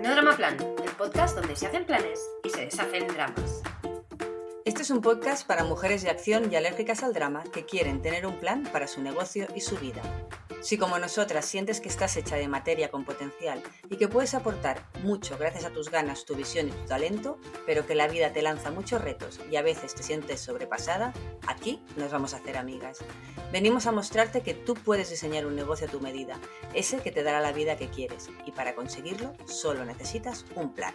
No Drama Plan, el podcast donde se hacen planes y se deshacen dramas. Este es un podcast para mujeres de acción y alérgicas al drama que quieren tener un plan para su negocio y su vida. Si como nosotras sientes que estás hecha de materia con potencial y que puedes aportar mucho gracias a tus ganas, tu visión y tu talento, pero que la vida te lanza muchos retos y a veces te sientes sobrepasada, aquí nos vamos a hacer amigas. Venimos a mostrarte que tú puedes diseñar un negocio a tu medida, ese que te dará la vida que quieres, y para conseguirlo solo necesitas un plan.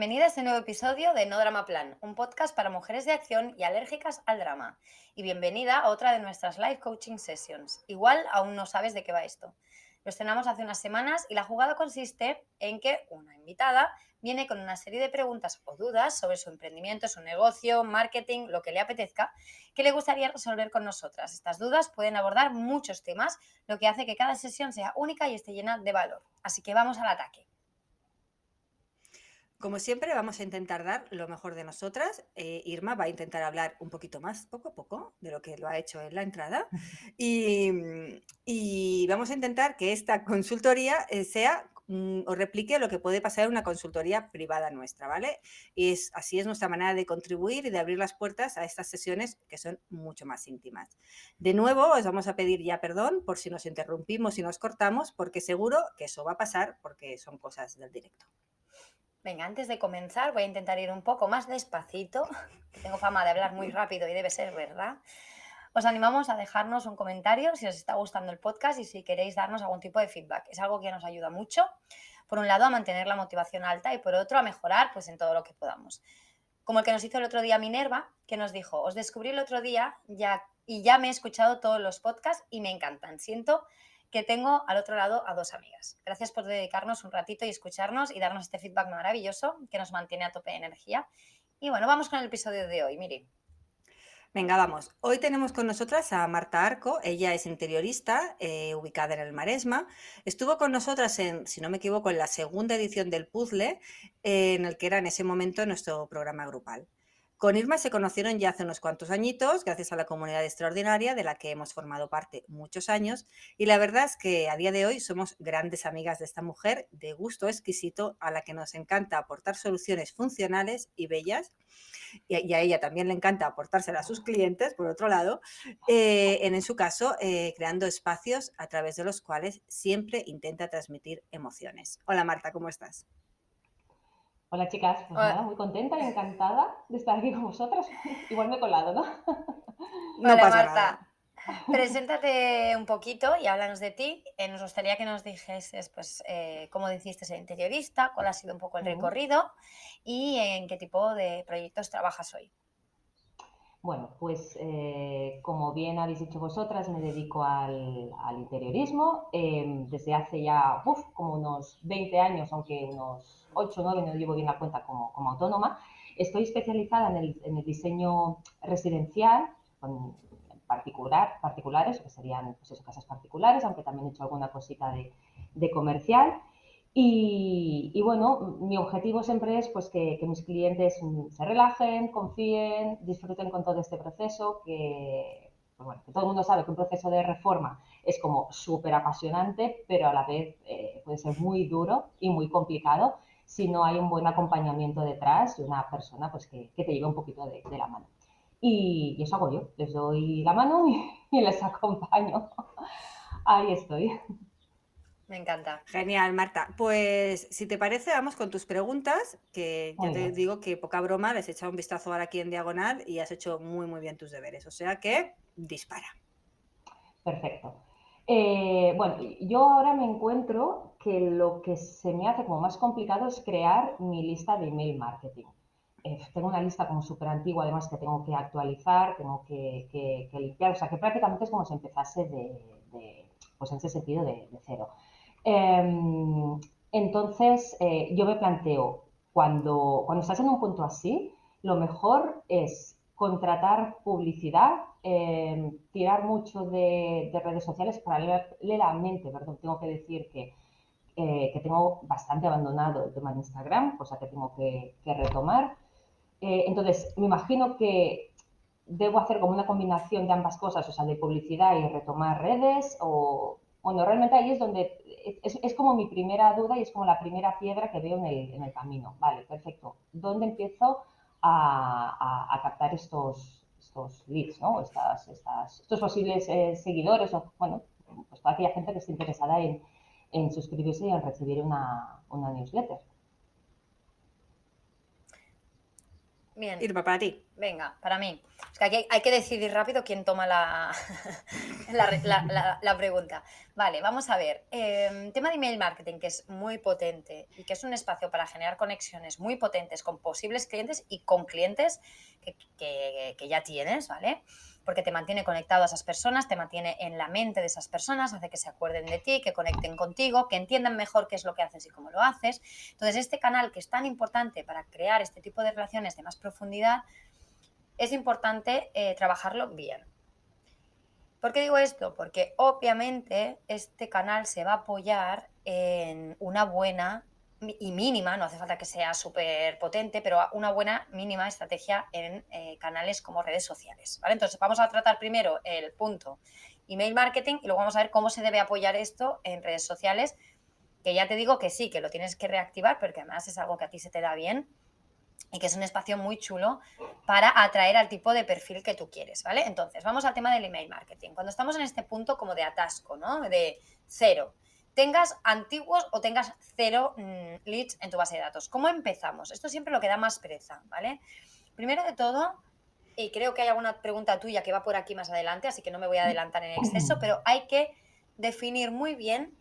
Bienvenida a este nuevo episodio de No Drama Plan, un podcast para mujeres de acción y alérgicas al drama. Y bienvenida a otra de nuestras live coaching sessions. Igual aún no sabes de qué va esto. Lo estrenamos hace unas semanas y la jugada consiste en que una invitada viene con una serie de preguntas o dudas sobre su emprendimiento, su negocio, marketing, lo que le apetezca, que le gustaría resolver con nosotras. Estas dudas pueden abordar muchos temas, lo que hace que cada sesión sea única y esté llena de valor. Así que vamos al ataque. Como siempre, vamos a intentar dar lo mejor de nosotras. Eh, Irma va a intentar hablar un poquito más, poco a poco, de lo que lo ha hecho en la entrada. Y, vamos a intentar que esta consultoría eh, sea mm, o replique lo que puede pasar en una consultoría privada nuestra, ¿vale? Y es, así es nuestra manera de contribuir y de abrir las puertas a estas sesiones que son mucho más íntimas. De nuevo, os vamos a pedir ya perdón por si nos interrumpimos y nos cortamos, porque seguro que eso va a pasar porque son cosas del directo. Venga, antes de comenzar voy a intentar ir un poco más despacito, tengo fama de hablar muy rápido y debe ser verdad. Os animamos a dejarnos un comentario si os está gustando el podcast y si queréis darnos algún tipo de feedback. Es algo que nos ayuda mucho, por un lado, a mantener la motivación alta y por otro, a mejorar pues, en todo lo que podamos. Como el que nos hizo el otro día Minerva, que nos dijo, os descubrí el otro día ya, y ya me he escuchado todos los podcasts y me encantan. Siento que tengo al otro lado a dos amigas. Gracias por dedicarnos un ratito y escucharnos y darnos este feedback maravilloso que nos mantiene a tope de energía. Y bueno, vamos con el episodio de hoy, Miri. Venga, vamos. Hoy tenemos con nosotras a Marta Arco. Ella es interiorista, eh, ubicada en el Maresma. Estuvo con nosotras, en, si no me equivoco, en la segunda edición del Puzzle, eh, en el que era en ese momento nuestro programa grupal. Con Irma se conocieron ya hace unos cuantos añitos, gracias a la comunidad extraordinaria de la que hemos formado parte muchos años, y la verdad es que a día de hoy somos grandes amigas de esta mujer de gusto exquisito, a la que nos encanta aportar soluciones funcionales y bellas, y a ella también le encanta aportárselas a sus clientes, por otro lado, eh, en, su caso, eh, creando espacios a través de los cuales siempre intenta transmitir emociones. Hola Marta, ¿cómo estás? Hola chicas, pues nada, muy contenta y encantada de estar aquí con vosotras. Igual me he colado, ¿no? no Hola Marta, preséntate un poquito y háblanos de ti. Eh, nos gustaría que nos dijeses pues, eh, cómo hiciste ser interiorista, cuál ha sido un poco el recorrido y en qué tipo de proyectos trabajas hoy. Bueno, pues eh, como bien habéis dicho vosotras, me dedico al, interiorismo em, desde hace ya como unos 20 años, aunque unos 8 o 9 no llevo bien la cuenta como, autónoma. Estoy especializada en el, diseño residencial, con particular, particulares, que serían pues casas particulares, aunque también he hecho alguna cosita de, de comercial. Y, bueno, mi objetivo siempre es pues, que, mis clientes se relajen, confíen, disfruten con todo este proceso, que, bueno, que todo el mundo sabe que un proceso de reforma es como súper apasionante, pero a la vez eh, puede ser muy duro y muy complicado si no hay un buen acompañamiento detrás de una persona pues, que, te lleve un poquito de, la mano. Y, y, eso hago yo, les doy la mano y les acompaño. Ahí estoy. Me encanta. Genial, Marta. Pues si te parece, vamos con tus preguntas, que ya te digo que poca broma, les he echado un vistazo ahora aquí en diagonal y has hecho muy, muy bien tus deberes. O sea que dispara. Perfecto. Eh, bueno, yo ahora me encuentro que lo que se me hace como más complicado es crear mi lista de email marketing. Eh, tengo una lista como súper antigua, además que tengo que actualizar, tengo que, limpiar, o sea que prácticamente es como si empezase de, pues en ese sentido de, cero. Em, entonces, eh, yo me planteo, cuando, cuando estás en un punto así, lo mejor es contratar publicidad, em, tirar mucho de, redes sociales paralelamente, perdón, tengo que decir que, eh, que, tengo bastante abandonado el tema de Instagram, cosa que tengo que, retomar. Eh, entonces, me imagino que debo hacer como una combinación de ambas cosas, o sea, de publicidad y retomar redes, o, bueno, realmente ahí es donde, es, como mi primera duda y es como la primera piedra que veo en el, en el camino. Vale, perfecto. ¿Dónde empiezo a, captar estos, estos leads, ¿no? Estas, estas, estos posibles eh, seguidores o, bueno, pues toda aquella gente que esté interesada en, suscribirse y en recibir una newsletter. Bien. Irma, para ti. Venga, para mí. Es que aquí hay que decidir rápido quién toma la, la, pregunta. Vale, vamos a ver. Eh, tema de email marketing, que es muy potente y que es un espacio para generar conexiones muy potentes con posibles clientes y con clientes que, que ya tienes, ¿vale? Porque te mantiene conectado a esas personas, te mantiene en la mente de esas personas, hace que se acuerden de ti, que conecten contigo, que entiendan mejor qué es lo que haces y cómo lo haces. Entonces, este canal que es tan importante para crear este tipo de relaciones de más profundidad, es importante eh, trabajarlo bien. ¿Por qué digo esto? Porque obviamente este canal se va a apoyar en una buena y mínima, no hace falta que sea súper potente, pero una buena mínima estrategia en eh, canales como redes sociales. ¿vale? Entonces vamos a tratar primero el punto email marketing y luego vamos a ver cómo se debe apoyar esto en redes sociales, que ya te digo que sí, que lo tienes que reactivar, porque además es algo que a ti se te da bien y que es un espacio muy chulo para atraer al tipo de perfil que tú quieres, ¿vale? Entonces, vamos al tema del email marketing. Cuando estamos en este punto como de atasco, ¿no? De cero, tengas antiguos o tengas cero mm, leads en tu base de datos. ¿Cómo empezamos? Esto siempre lo que da más pereza, ¿vale? Primero de todo, y creo que hay alguna pregunta tuya que va por aquí más adelante, así que no me voy a adelantar en exceso, pero hay que definir muy bien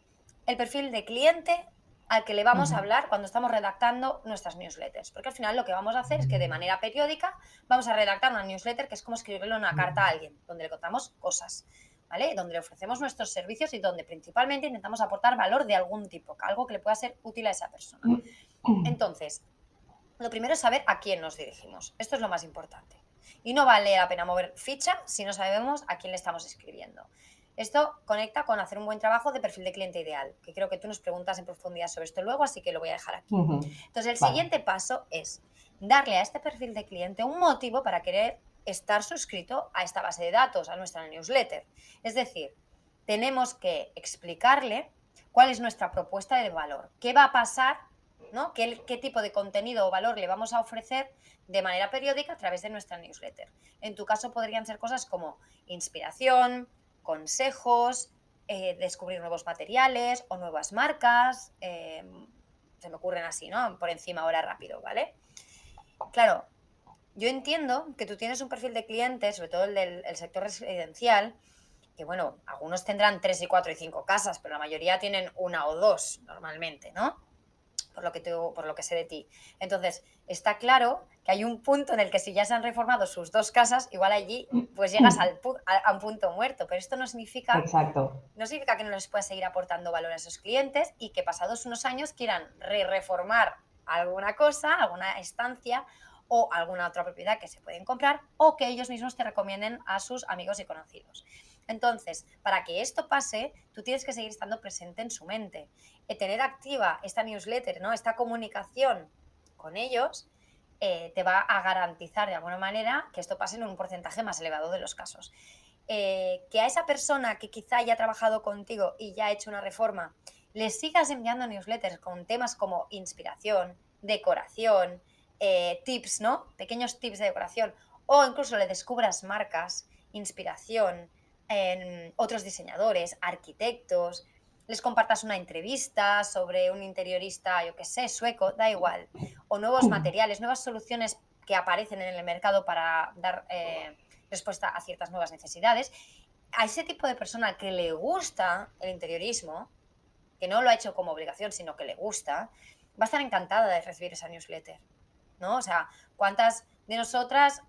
el perfil de cliente al que le vamos a hablar cuando estamos redactando nuestras newsletters. Porque al final lo que vamos a hacer es que de manera periódica vamos a redactar una newsletter que es como escribirle una carta a alguien, donde le contamos cosas. Donde le ofrecemos nuestros servicios y donde principalmente intentamos aportar valor de algún tipo, algo que le pueda ser útil a esa persona. Entonces, lo primero es saber a quién nos dirigimos. Esto es lo más importante. Y no vale la pena mover ficha si no sabemos a quién le estamos escribiendo. Esto conecta con hacer un buen trabajo de perfil de cliente ideal, que creo que tú nos preguntas en profundidad sobre esto luego, así que lo voy a dejar aquí. Entonces, el siguiente paso es darle a este perfil de cliente un motivo para querer estar suscrito a esta base de datos, a nuestra newsletter. Es decir, tenemos que explicarle cuál es nuestra propuesta de valor, qué va a pasar, ¿no? ¿Qué, qué tipo de contenido o valor le vamos a ofrecer de manera periódica a través de nuestra newsletter. En tu caso podrían ser cosas como inspiración, consejos, eh, descubrir nuevos materiales o nuevas marcas. Eh, se me ocurren así, ¿no? Por encima ahora rápido, ¿vale? Claro, yo entiendo que tú tienes un perfil de clientes, sobre todo el del sector residencial, que bueno, algunos tendrán tres y cuatro y cinco casas, pero la mayoría tienen una o dos normalmente, ¿no? Por lo que, por lo que sé de ti. Entonces, está claro que hay un punto en el que si ya se han reformado sus dos casas, igual allí pues llegas al a, un punto muerto. Pero esto no significa, Exacto. no significa que no les puedas seguir aportando valor a esos clientes y que pasados unos años quieran re reformar alguna cosa, alguna estancia o alguna otra propiedad que se pueden comprar o que ellos mismos te recomienden a sus amigos y conocidos. Entonces, para que esto pase, tú tienes que seguir estando presente en su mente. Y tener activa esta newsletter, ¿no? esta comunicación con ellos, eh, te va a garantizar de alguna manera que esto pase en un porcentaje más elevado de los casos. Eh, que a esa persona que quizá haya trabajado contigo y ya ha hecho una reforma, le sigas enviando newsletters con temas como inspiración, decoración, eh, tips, ¿no? Pequeños tips de decoración. O incluso le descubras marcas, inspiración en otros diseñadores, arquitectos, les compartas una entrevista sobre un interiorista, yo qué sé, sueco, da igual. O nuevos materiales, nuevas soluciones que aparecen en el mercado para dar eh, respuesta a ciertas nuevas necesidades. a ese tipo de persona que le gusta el interiorismo, que no lo ha hecho como obligación, sino que le gusta, va a estar encantada de recibir esa newsletter, ¿no? O sea, ¿cuántas de nosotras,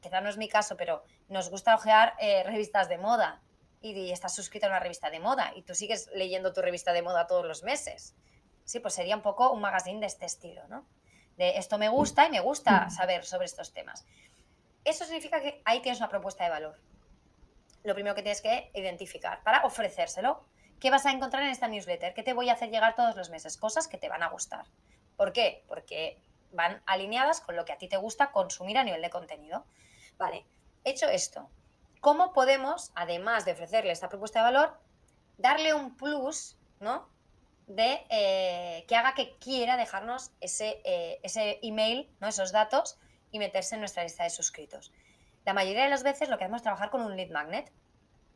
quizá no es mi caso, pero nos gusta ojear eh, revistas de moda y, estás suscrita a una revista de moda y tú sigues leyendo tu revista de moda todos los meses? Sí, pues sería un poco un magazine de este estilo, ¿no? De esto me gusta y me gusta saber sobre estos temas. Eso significa que ahí tienes una propuesta de valor. Lo primero que tienes que identificar para ofrecérselo. ¿Qué vas a encontrar en esta newsletter? ¿Qué te voy a hacer llegar todos los meses? Cosas que te van a gustar. ¿Por qué? Porque van alineadas con lo que a ti te gusta consumir a nivel de contenido. Vale, hecho esto, ¿cómo podemos, además de ofrecerle esta propuesta de valor, darle un plus, ¿no? De eh, que haga que quiera dejarnos ese, eh, ese email, ¿no? esos datos y meterse en nuestra lista de suscritos. La mayoría de las veces lo que hacemos es trabajar con un lead magnet,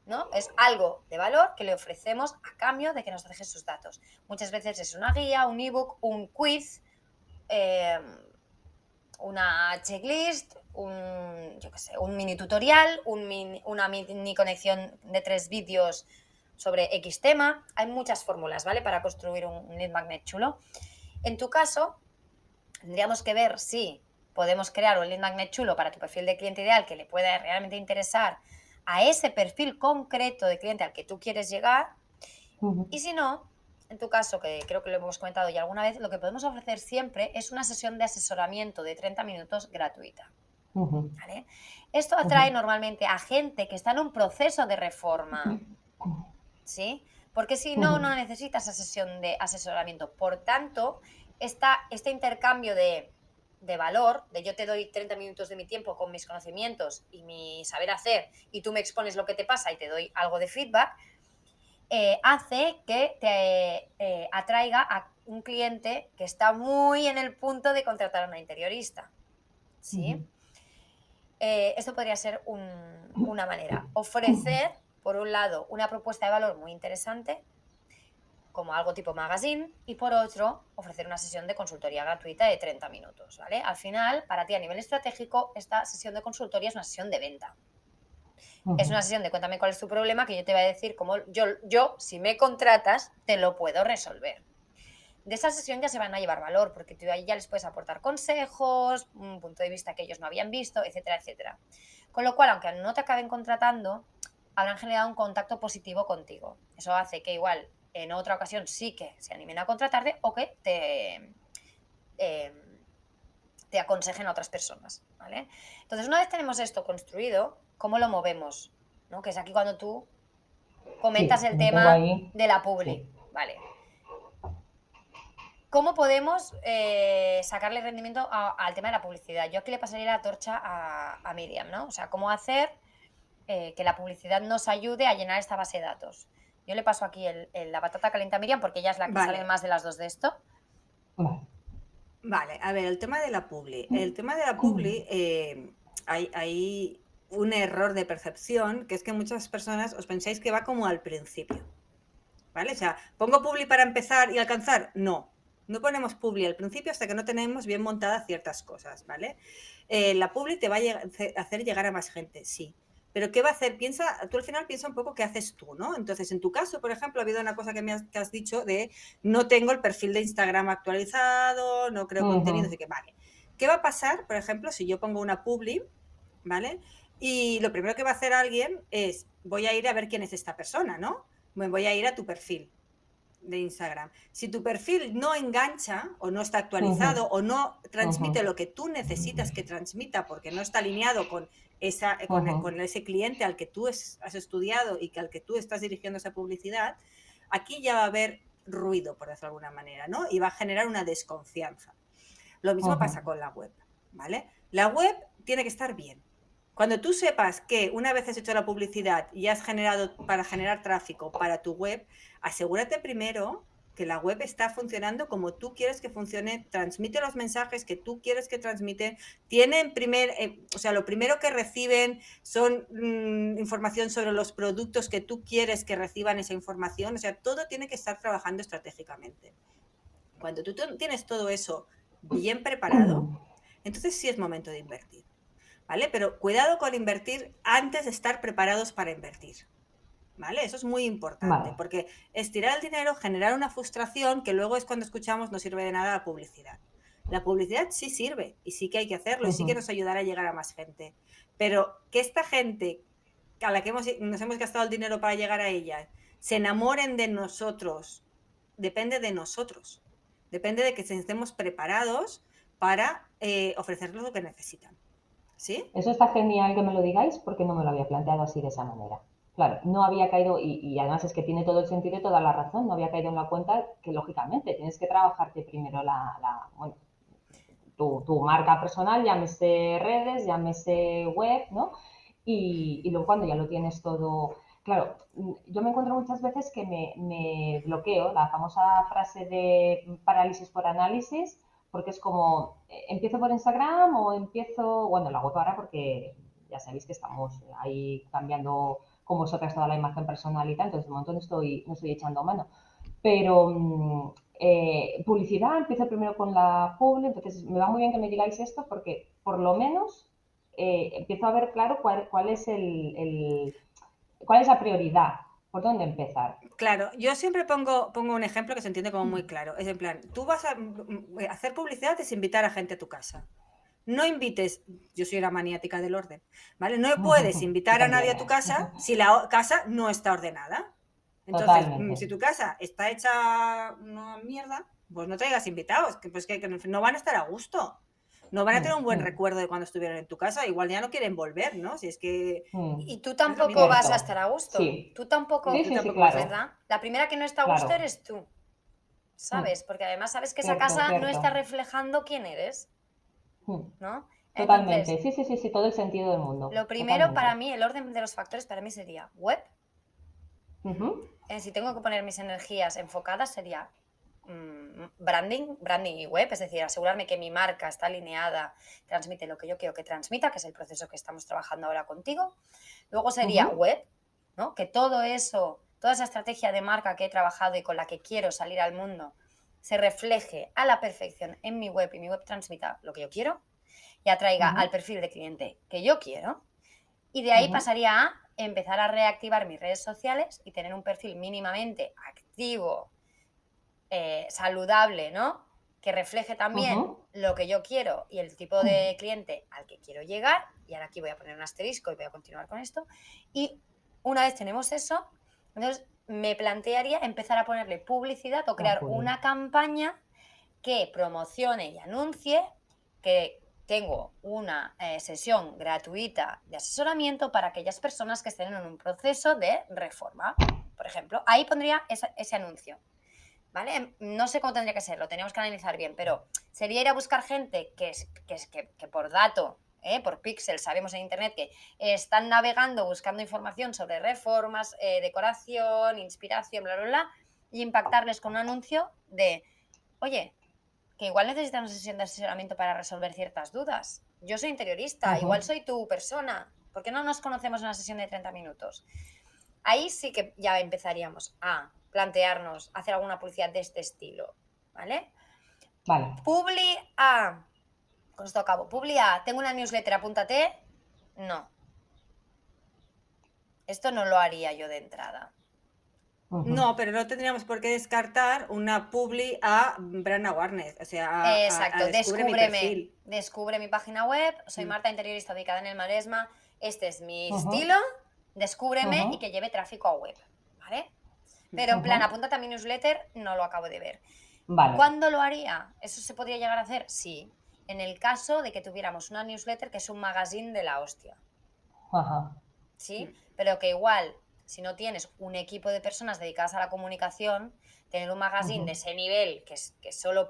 ¿no? Es algo de valor que le ofrecemos a cambio de que nos deje sus datos. Muchas veces es una guía, un ebook, un quiz, em, una checklist, un, yo sé, un mini tutorial, una mini conexión de tres vídeos sobre X tema. Hay muchas fórmulas, ¿vale? Para construir un, un lead magnet chulo. En tu caso, tendríamos que ver si podemos crear un lead magnet chulo para tu perfil de cliente ideal que le pueda realmente interesar a ese perfil concreto de cliente al que tú quieres llegar. Y si no, en tu caso, que creo que lo hemos comentado ya alguna vez, lo que podemos ofrecer siempre es una sesión de asesoramiento de 30 minutos gratuita. Esto atrae normalmente a gente que está en un proceso de reforma. ¿Sí? Porque si no, no necesitas esa sesión de asesoramiento. Por tanto, este intercambio de de valor, de yo te doy 30 minutos de mi tiempo con mis conocimientos y mi saber hacer y tú me expones lo que te pasa y te doy algo de feedback, eh, hace que te eh, atraiga a un cliente que está muy en el punto de contratar a una interiorista. ¿Sí? Eh, esto podría ser una manera. Ofrecer, por un lado, una propuesta de valor muy interesante como algo tipo magazine y por otro ofrecer una sesión de consultoría gratuita de 30 minutos, ¿vale? Al final, para ti a nivel estratégico, esta sesión de consultoría es una sesión de venta. Es una sesión de cuéntame cuál es tu problema que yo te voy a decir cómo yo, yo, si me contratas, te lo puedo resolver. De esa sesión ya se van a llevar valor, porque tú ahí ya les puedes aportar consejos, un punto de vista que ellos no habían visto, etcétera, etcétera. Con lo cual, aunque no te acaben contratando, habrán generado un contacto positivo contigo. Eso hace que igual en otra ocasión sí que se animen a contratarte o que te, em, te aconsejen a otras personas. ¿vale? Entonces, una vez tenemos esto construido, ¿cómo lo movemos? ¿No? Que es aquí cuando tú comentas el tema de la publi. Vale. ¿Cómo podemos eh, sacarle rendimiento al tema de la publicidad? Yo aquí le pasaría la torcha a, Miriam, ¿no? O sea, cómo hacer eh, que la publicidad nos ayude a llenar esta base de datos. Yo le paso aquí el, la batata caliente a Miriam porque ella es la que sale más de las dos de esto. Vale. a ver, el tema de la publi. El tema de la publi, eh, hay, un error de percepción, que es que muchas personas os pensáis que va como al principio. ¿Vale? O sea, ¿pongo publi para empezar y alcanzar? No. No ponemos publi al principio hasta que no tenemos bien montadas ciertas cosas, ¿vale? Eh, la publi te va a hacer llegar a más gente, sí. Pero ¿qué va a hacer? Piensa, tú al final piensa un poco qué haces tú, ¿no? Entonces, en tu caso, por ejemplo, ha habido una cosa que me has, dicho de no tengo el perfil de Instagram actualizado, no creo contenido, así que vale. ¿Qué va a pasar, por ejemplo, si yo pongo una publi, ¿vale? Y lo primero que va a hacer alguien es, voy a ir a ver quién es esta persona, ¿no? Me voy a ir a tu perfil de Instagram. Si tu perfil no engancha o no está actualizado o no transmite lo que tú necesitas que transmita porque no está alineado con esa, con, ese cliente al que tú has estudiado y que al que tú estás dirigiendo esa publicidad, aquí ya va a haber ruido, por decirlo de alguna manera, ¿no? Y va a generar una desconfianza. Lo mismo pasa con la web, ¿vale? La web tiene que estar bien. Cuando tú sepas que una vez has hecho la publicidad y has generado para generar tráfico para tu web, asegúrate primero que la web está funcionando como tú quieres que funcione, transmite los mensajes que tú quieres que transmite, tienen primer, eh, o sea, lo primero que reciben son mm, información sobre los productos que tú quieres que reciban esa información, o sea, todo tiene que estar trabajando estratégicamente. Cuando tú tienes todo eso bien preparado, entonces sí es momento de invertir, ¿vale? Pero cuidado con invertir antes de estar preparados para invertir. ¿Vale? Eso es muy importante, porque estirar el dinero, generar una frustración que luego es cuando escuchamos no sirve de nada la publicidad. La publicidad sí sirve y sí que hay que hacerlo y sí que nos ayudará a llegar a más gente. Pero que esta gente a la que hemos, nos hemos gastado el dinero para llegar a ella se enamoren de nosotros, depende de nosotros. Depende de que estemos preparados para eh, ofrecerles lo que necesitan. Eso está genial que me lo digáis porque no me lo había planteado así de esa manera. Claro, no había caído, y, además es que tiene todo el sentido y toda la razón, no había caído en la cuenta que lógicamente tienes que trabajarte primero la, bueno, tu, marca personal, llámese redes, llámese web, ¿no? Y, y luego cuando ya lo tienes todo Claro, yo me encuentro muchas veces que me, bloqueo, la famosa frase de parálisis por análisis, porque es como, eh, empiezo por Instagram o empiezo, bueno, lo hago ahora porque ya sabéis que estamos ahí cambiando con vosotras toda la imagen personal y tal, entonces de momento no estoy, no estoy echando mano. Pero mm, eh, publicidad, empiezo primero con la publi, entonces me va muy bien que me digáis esto porque por lo menos eh, empiezo a ver claro cuál, cuál es el ¿Cuál es la prioridad? ¿Por dónde empezar? Claro, yo siempre pongo, pongo un ejemplo que se entiende como muy claro. Es en plan, tú vas a mm, mm, hacer publicidad, es invitar a gente a tu casa. No invites, yo soy una maniática del orden, ¿vale? No puedes invitar a nadie a tu casa si la casa no está ordenada. Entonces, mm, si tu casa está hecha una mierda, pues no traigas invitados, que pues que no van a estar a gusto no van a tener un buen mm, mm. recuerdo de cuando estuvieron en tu casa, igual ya no quieren volver, ¿no? Si es que... Mm. Y tú tampoco vas a estar a gusto. Tú tampoco, ¿verdad? La primera que no está a gusto eres tú, ¿sabes? Porque además sabes que esa casa no está reflejando quién eres, ¿no? Totalmente, sí, sí, sí, sí, todo el sentido del mundo. Lo primero para mí, el orden de los factores para mí sería web. Eh, si tengo que poner mis energías enfocadas sería Mm, branding, branding y web, es decir, asegurarme que mi marca está alineada, transmite lo que yo quiero que transmita, que es el proceso que estamos trabajando ahora contigo. Luego sería web, ¿no? Que todo eso, toda esa estrategia de marca que he trabajado y con la que quiero salir al mundo, se refleje a la perfección en mi web y mi web transmita lo que yo quiero y atraiga al perfil de cliente que yo quiero. Y de ahí pasaría a empezar a reactivar mis redes sociales y tener un perfil mínimamente activo, eh, saludable, ¿no? Que refleje también lo que yo quiero y el tipo de cliente al que quiero llegar. Y ahora aquí voy a poner un asterisco y voy a continuar con esto. Y una vez tenemos eso, entonces me plantearía empezar a ponerle publicidad o crear una campaña que promocione y anuncie que tengo una eh, sesión gratuita de asesoramiento para aquellas personas que estén en un proceso de reforma, por ejemplo. Ahí pondría ese anuncio. ¿Vale? No sé cómo tendría que ser, lo tenemos que analizar bien, pero sería ir a buscar gente que, que, que, por dato, ¿eh? por pixel, sabemos en Internet que están navegando buscando información sobre reformas, eh, decoración, inspiración, bla, bla, bla, y impactarles con un anuncio de, oye, que igual necesitas una sesión de asesoramiento para resolver ciertas dudas. Yo soy interiorista, igual soy tu persona. ¿Por qué no nos conocemos en una sesión de 30 minutos? Ahí sí que ya empezaríamos a plantearnos hacer alguna publicidad de este estilo, ¿vale? Vale. Publi A. Con esto acabo. Publi A. Tengo una newsletter, apúntate. No. Esto no lo haría yo de entrada. No, pero no tendríamos por qué descartar una publi a brand awareness, o sea, Exacto, descúbreme, descubre mi página web, soy mm. Marta Interiorista ubicada en el Maresma, este es mi estilo, descúbreme y que lleve tráfico a web, ¿vale? Pero en plan, apúntate a mi newsletter, no lo acabo de ver. ¿Cuándo lo haría? ¿Eso se podría llegar a hacer? Sí. En el caso de que tuviéramos una newsletter que es un magazine de la hostia. Ajá. ¿Sí? Pero que igual, si no tienes un equipo de personas dedicadas a la comunicación, tener un magazine de ese nivel, que, es, que solo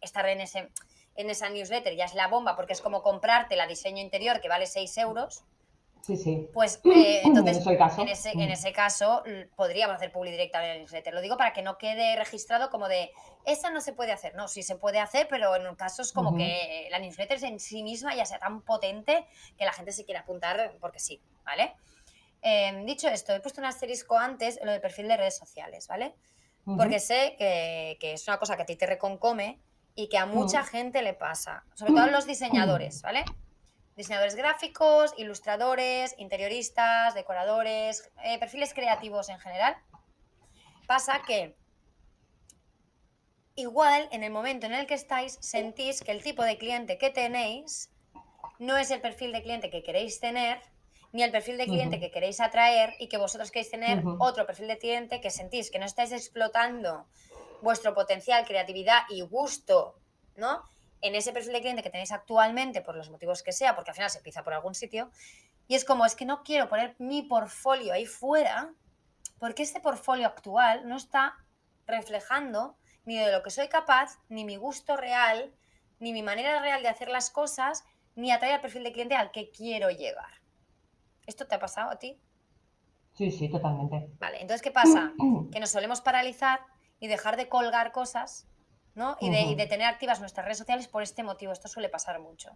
estar en, ese, en esa newsletter ya es la bomba, porque es como comprarte la diseño interior que vale 6 euros Sí, sí. Pues eh, entonces, en ese, en, mm. ese, caso, podríamos hacer publi directa en el newsletter. Lo digo para que no quede registrado como de, esa no se puede hacer. No, sí se puede hacer, pero en casos como que la newsletter en sí misma ya sea tan potente que la gente se quiera apuntar porque sí, ¿vale? Em, dicho esto, he puesto un asterisco antes en lo del perfil de redes sociales, ¿vale? Porque sé que, que, es una cosa que a ti te reconcome y que a mucha gente le pasa, sobre todo a los diseñadores, ¿vale? Diseñadores gráficos, ilustradores, interioristas, decoradores, eh, perfiles creativos en general, pasa que igual en el momento en el que estáis sentís que el tipo de cliente que tenéis no es el perfil de cliente que queréis tener, ni el perfil de cliente que queréis atraer y que vosotros queréis tener otro perfil de cliente que sentís que no estáis explotando vuestro potencial, creatividad y gusto, ¿no? En ese perfil de cliente que tenéis actualmente, por los motivos que sea, porque al final se empieza por algún sitio, y es como, es que no quiero poner mi portfolio ahí fuera, porque este portfolio actual no está reflejando ni de lo que soy capaz, ni mi gusto real, ni mi manera real de hacer las cosas, ni atraer al perfil de cliente al que quiero llegar. ¿Esto te ha pasado a ti? Sí, sí, totalmente. Vale, entonces, ¿qué pasa? Que nos solemos paralizar y dejar de colgar cosas, ¿no? Y de, tener activas nuestras redes sociales por este motivo. Esto suele pasar mucho.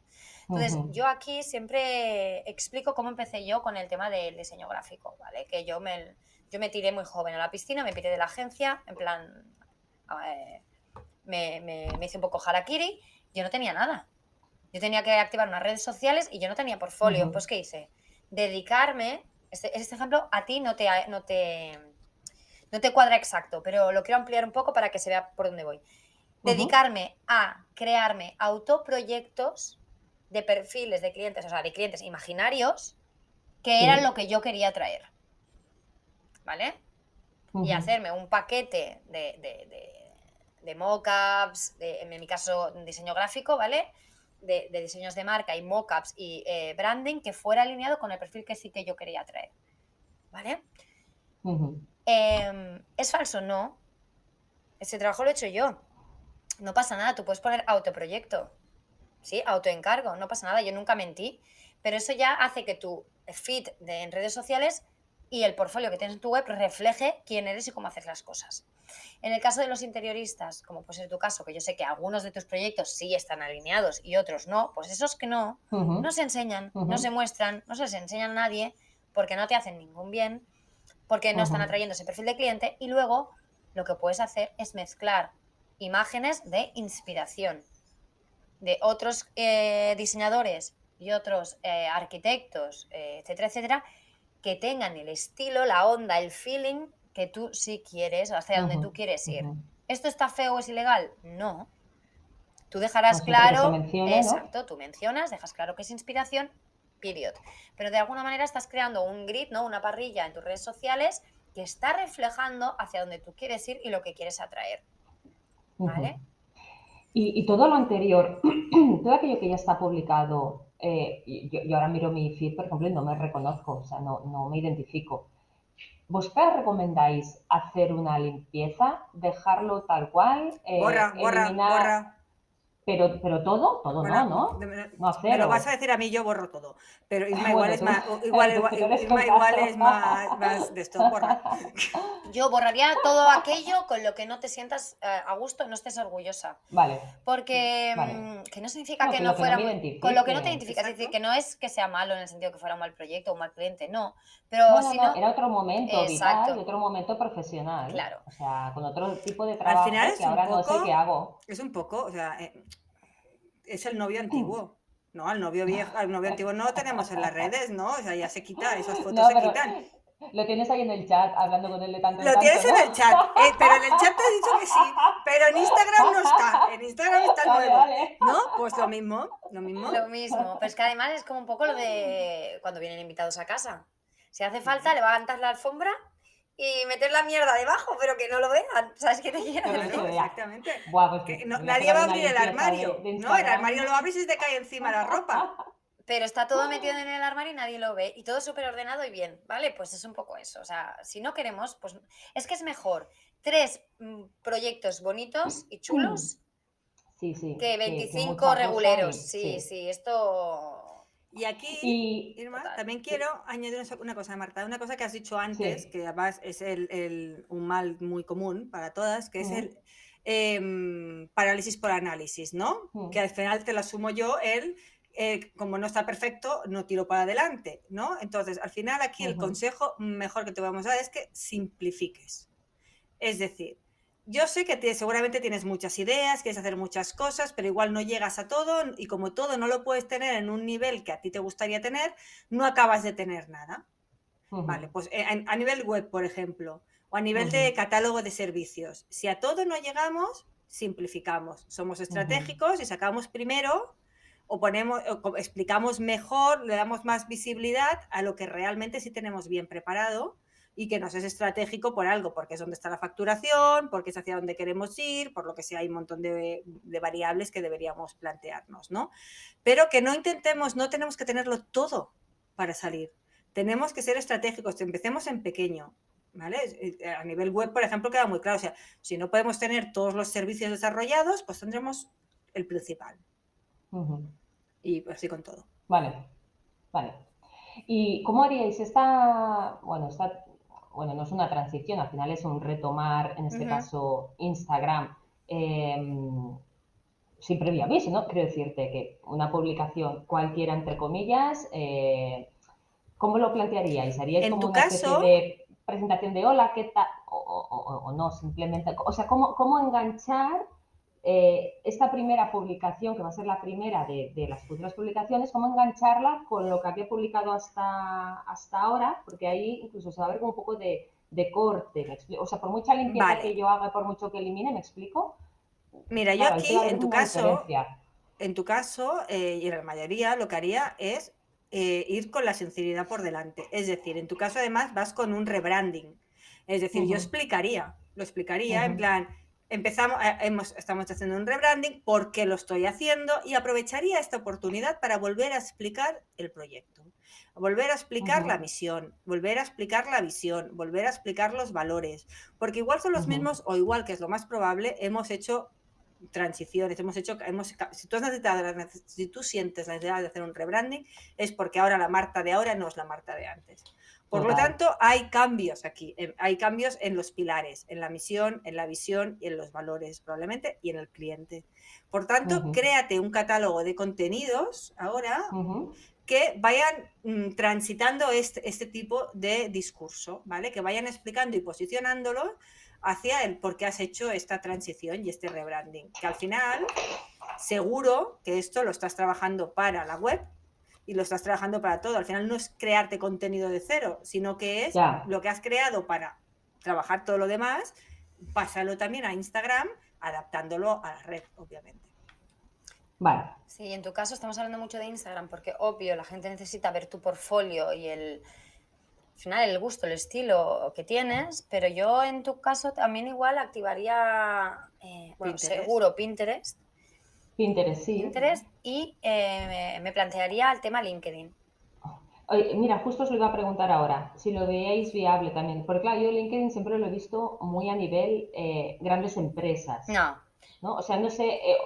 Entonces, yo aquí siempre explico cómo empecé yo con el tema del diseño gráfico, ¿vale? Que yo me, yo me tiré muy joven a la piscina, me piré de la agencia, en plan, eh, me, me, hice un poco harakiri, yo no tenía nada. Yo tenía que activar unas redes sociales y yo no tenía portfolio. Pues, ¿qué hice? Dedicarme, este, este, ejemplo a ti no te, no, te, no te cuadra exacto, pero lo quiero ampliar un poco para que se vea por dónde voy. Dedicarme a crearme autoproyectos de perfiles de clientes, o sea, de clientes imaginarios, que eran lo que yo quería traer. ¿Vale? Y hacerme un paquete de, de, de, mockups, en mi caso, diseño gráfico, ¿vale? de, diseños de marca y mockups y eh, branding que fuera alineado con el perfil que sí que yo quería traer. ¿Vale? Em, ¿Es falso? No. Ese trabajo lo he hecho yo. No pasa nada, tú puedes poner autoproyecto. ¿Sí? Autoencargo, no pasa nada, yo nunca mentí. Pero eso ya hace que tu feed de, en redes sociales y el portfolio que tienes en tu web refleje quién eres y cómo haces las cosas. En el caso de los interioristas, como puede ser tu caso, que yo sé que algunos de tus proyectos sí están alineados y otros no, pues esos que no, no se enseñan, no se muestran, no se les enseñan a nadie porque no te hacen ningún bien, porque no están atrayendo ese perfil de cliente y luego lo que puedes hacer es mezclar imágenes de inspiración de otros eh, diseñadores y otros eh, arquitectos, eh, etcétera, etcétera, que tengan el estilo, la onda, el feeling que tú sí quieres, hacia donde tú quieres ir. ¿Esto está feo o es ilegal? No. Tú dejarás claro, exacto, tú mencionas, dejas claro que es inspiración, period. Pero de alguna manera estás creando un grid, ¿no? Una parrilla en tus redes sociales que está reflejando hacia donde tú quieres ir y lo que quieres atraer. ¿Vale? y, todo lo anterior, todo aquello que ya está publicado eh, yo, ahora miro mi feed, por ejemplo, y no me reconozco, o sea, no, no me identifico. ¿Vosotras recomendáis hacer una limpieza, dejarlo tal cual? Eh, borra, borra, borra. Pero, pero todo, todo no, ¿no? no hacerlo. Me lo vas a decir a mí, yo borro todo. Pero Isma igual es más, igual, es más, de esto, borra. Yo borraría todo aquello con lo que no te sientas eh, a gusto, no estés orgullosa. Vale. Porque mm, que no significa que no fuera con lo que no te identificas, es decir, que no es que sea malo en el sentido que fuera un mal proyecto o un mal cliente, no. Pero si no, era otro momento vital y otro momento profesional. Claro. O sea, con otro tipo de trabajo Al final es que ahora no sé qué hago. Es un poco, o sea, eh, es el novio antiguo. No, al novio viejo, al novio antiguo no lo tenemos en las redes, ¿no? O sea, ya se quita, esas fotos se quitan. Lo tienes ahí en el chat, hablando con él de tanto Lo tienes en el chat, eh, pero en el chat te he dicho que sí, pero en Instagram no está, en Instagram está el nuevo, ¿no? Pues lo mismo, lo mismo. Lo mismo, pero es que además es como un poco lo de cuando vienen invitados a casa. Si hace falta, le va a levantar la alfombra y meter la mierda debajo, pero que no lo vean. ¿Sabes qué te quiero decir? exactamente. Pues nadie va a abrir el armario. no, el armario lo abres y te cae encima la ropa. Pero está todo metido en el armario y nadie lo ve. Y todo súper ordenado y bien, ¿vale? Pues es un poco eso. O sea, si no queremos, pues es que es mejor tres mm, proyectos bonitos y chulos sí, sí, que 25 reguleros. sí, sí, esto y aquí, Irma, también quiero añadir una cosa, Marta, una cosa que has dicho antes, que además es el, un mal muy común para todas, que es el em, parálisis por análisis, ¿no? Que al final te lo asumo yo, el eh, como no está perfecto, no tiro para adelante, ¿no? Entonces, al final aquí el consejo mejor que te vamos a dar es que simplifiques. Es decir, yo sé que seguramente tienes muchas ideas, quieres hacer muchas cosas, pero igual no llegas a todo y como todo no lo puedes tener en un nivel que a ti te gustaría tener, no acabas de tener nada. Vale, pues eh, a, nivel web, por ejemplo, o a nivel de catálogo de servicios. Si a todo no llegamos, simplificamos. Somos estratégicos y sacamos primero o ponemos, o explicamos mejor, le damos más visibilidad a lo que realmente sí tenemos bien preparado y que nos es estratégico por algo, porque es donde está la facturación, porque es hacia donde queremos ir, por lo que sea, hay un montón de, variables que deberíamos plantearnos, ¿no? Pero que no intentemos, no tenemos que tenerlo todo para salir. Tenemos que ser estratégicos, empecemos en pequeño, ¿vale? A nivel web, por ejemplo, queda muy claro, o sea, si no podemos tener todos los servicios desarrollados, pues tendremos el principal. Y así con todo. Vale, vale. ¿Y cómo haríais esta, bueno, esta bueno, no es una transición, al final es un retomar, en este caso, Instagram, em, sin previo aviso, ¿no? Quiero decirte que una publicación cualquiera, entre comillas, eh, ¿cómo lo plantearíais? ¿Haríais como una especie de presentación de hola, qué tal? O, no, simplemente, o sea, ¿cómo, cómo enganchar eh, esta primera publicación, que va a ser la primera de, las futuras publicaciones, cómo engancharla con lo que había publicado hasta, hasta ahora, porque ahí incluso se va a ver un poco de, corte. o sea, por mucha limpieza que yo haga, por mucho que elimine, ¿me explico? Mira, yo aquí, en tu, caso, en tu caso, y en la mayoría, lo que haría es eh, ir con la sinceridad por delante. Es decir, en tu caso, además, vas con un rebranding. Es decir, yo explicaría, lo explicaría en plan empezamos, eh, hemos, estamos haciendo un rebranding, por qué lo estoy haciendo y aprovecharía esta oportunidad para volver a explicar el proyecto, volver a explicar la misión, volver a explicar la visión, volver a explicar los valores, porque igual son los mismos o igual que es lo más probable, hemos hecho transiciones, hemos hecho, hemos, si tú has necesitado, si tú sientes la necesidad de hacer un rebranding, es porque ahora la Marta de ahora no es la Marta de antes. Por lo tanto, hay cambios aquí, hay cambios en los pilares, en la misión, en la visión y en los valores probablemente y en el cliente. Por tanto, créate un catálogo de contenidos ahora que vayan mm, transitando este, este, tipo de discurso, ¿vale? Que vayan explicando y posicionándolo hacia el por qué has hecho esta transición y este rebranding. Que al final, seguro que esto lo estás trabajando para la web, y lo estás trabajando para todo. Al final no es crearte contenido de cero, sino que es lo que has creado para trabajar todo lo demás, pásalo también a Instagram, adaptándolo a la red, obviamente. Vale. Sí, en tu caso estamos hablando mucho de Instagram porque obvio la gente necesita ver tu portfolio y el al final el gusto, el estilo que tienes, pero yo en tu caso también igual activaría, eh, bueno, seguro Pinterest Pinterest, sí. Pinterest y eh, me plantearía el tema LinkedIn. mira, justo os lo iba a preguntar ahora, si lo veíais viable también, porque claro, yo LinkedIn siempre lo he visto muy a nivel eh, grandes empresas. No. ¿no? O sea, no sé, eh,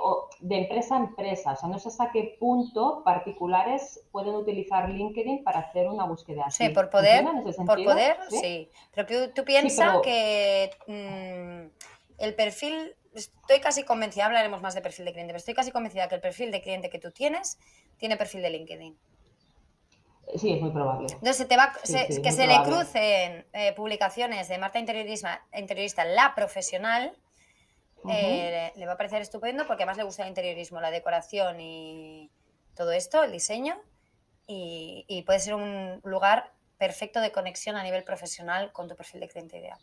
de empresa a empresa, o sea, no sé hasta qué punto particulares pueden utilizar LinkedIn para hacer una búsqueda así. Sí, por poder, por poder, sí. Pero tú, piensas que mm, el perfil estoy casi convencida, hablaremos más de perfil de cliente, pero estoy casi convencida que el perfil de cliente que tú tienes tiene perfil de LinkedIn. Sí, es muy probable. Entonces, te va, que se le crucen eh, publicaciones de Marta Interiorista, Interiorista la profesional, eh, le va a parecer estupendo porque además le gusta el interiorismo, la decoración y todo esto, el diseño, y, puede ser un lugar perfecto de conexión a nivel profesional con tu perfil de cliente ideal.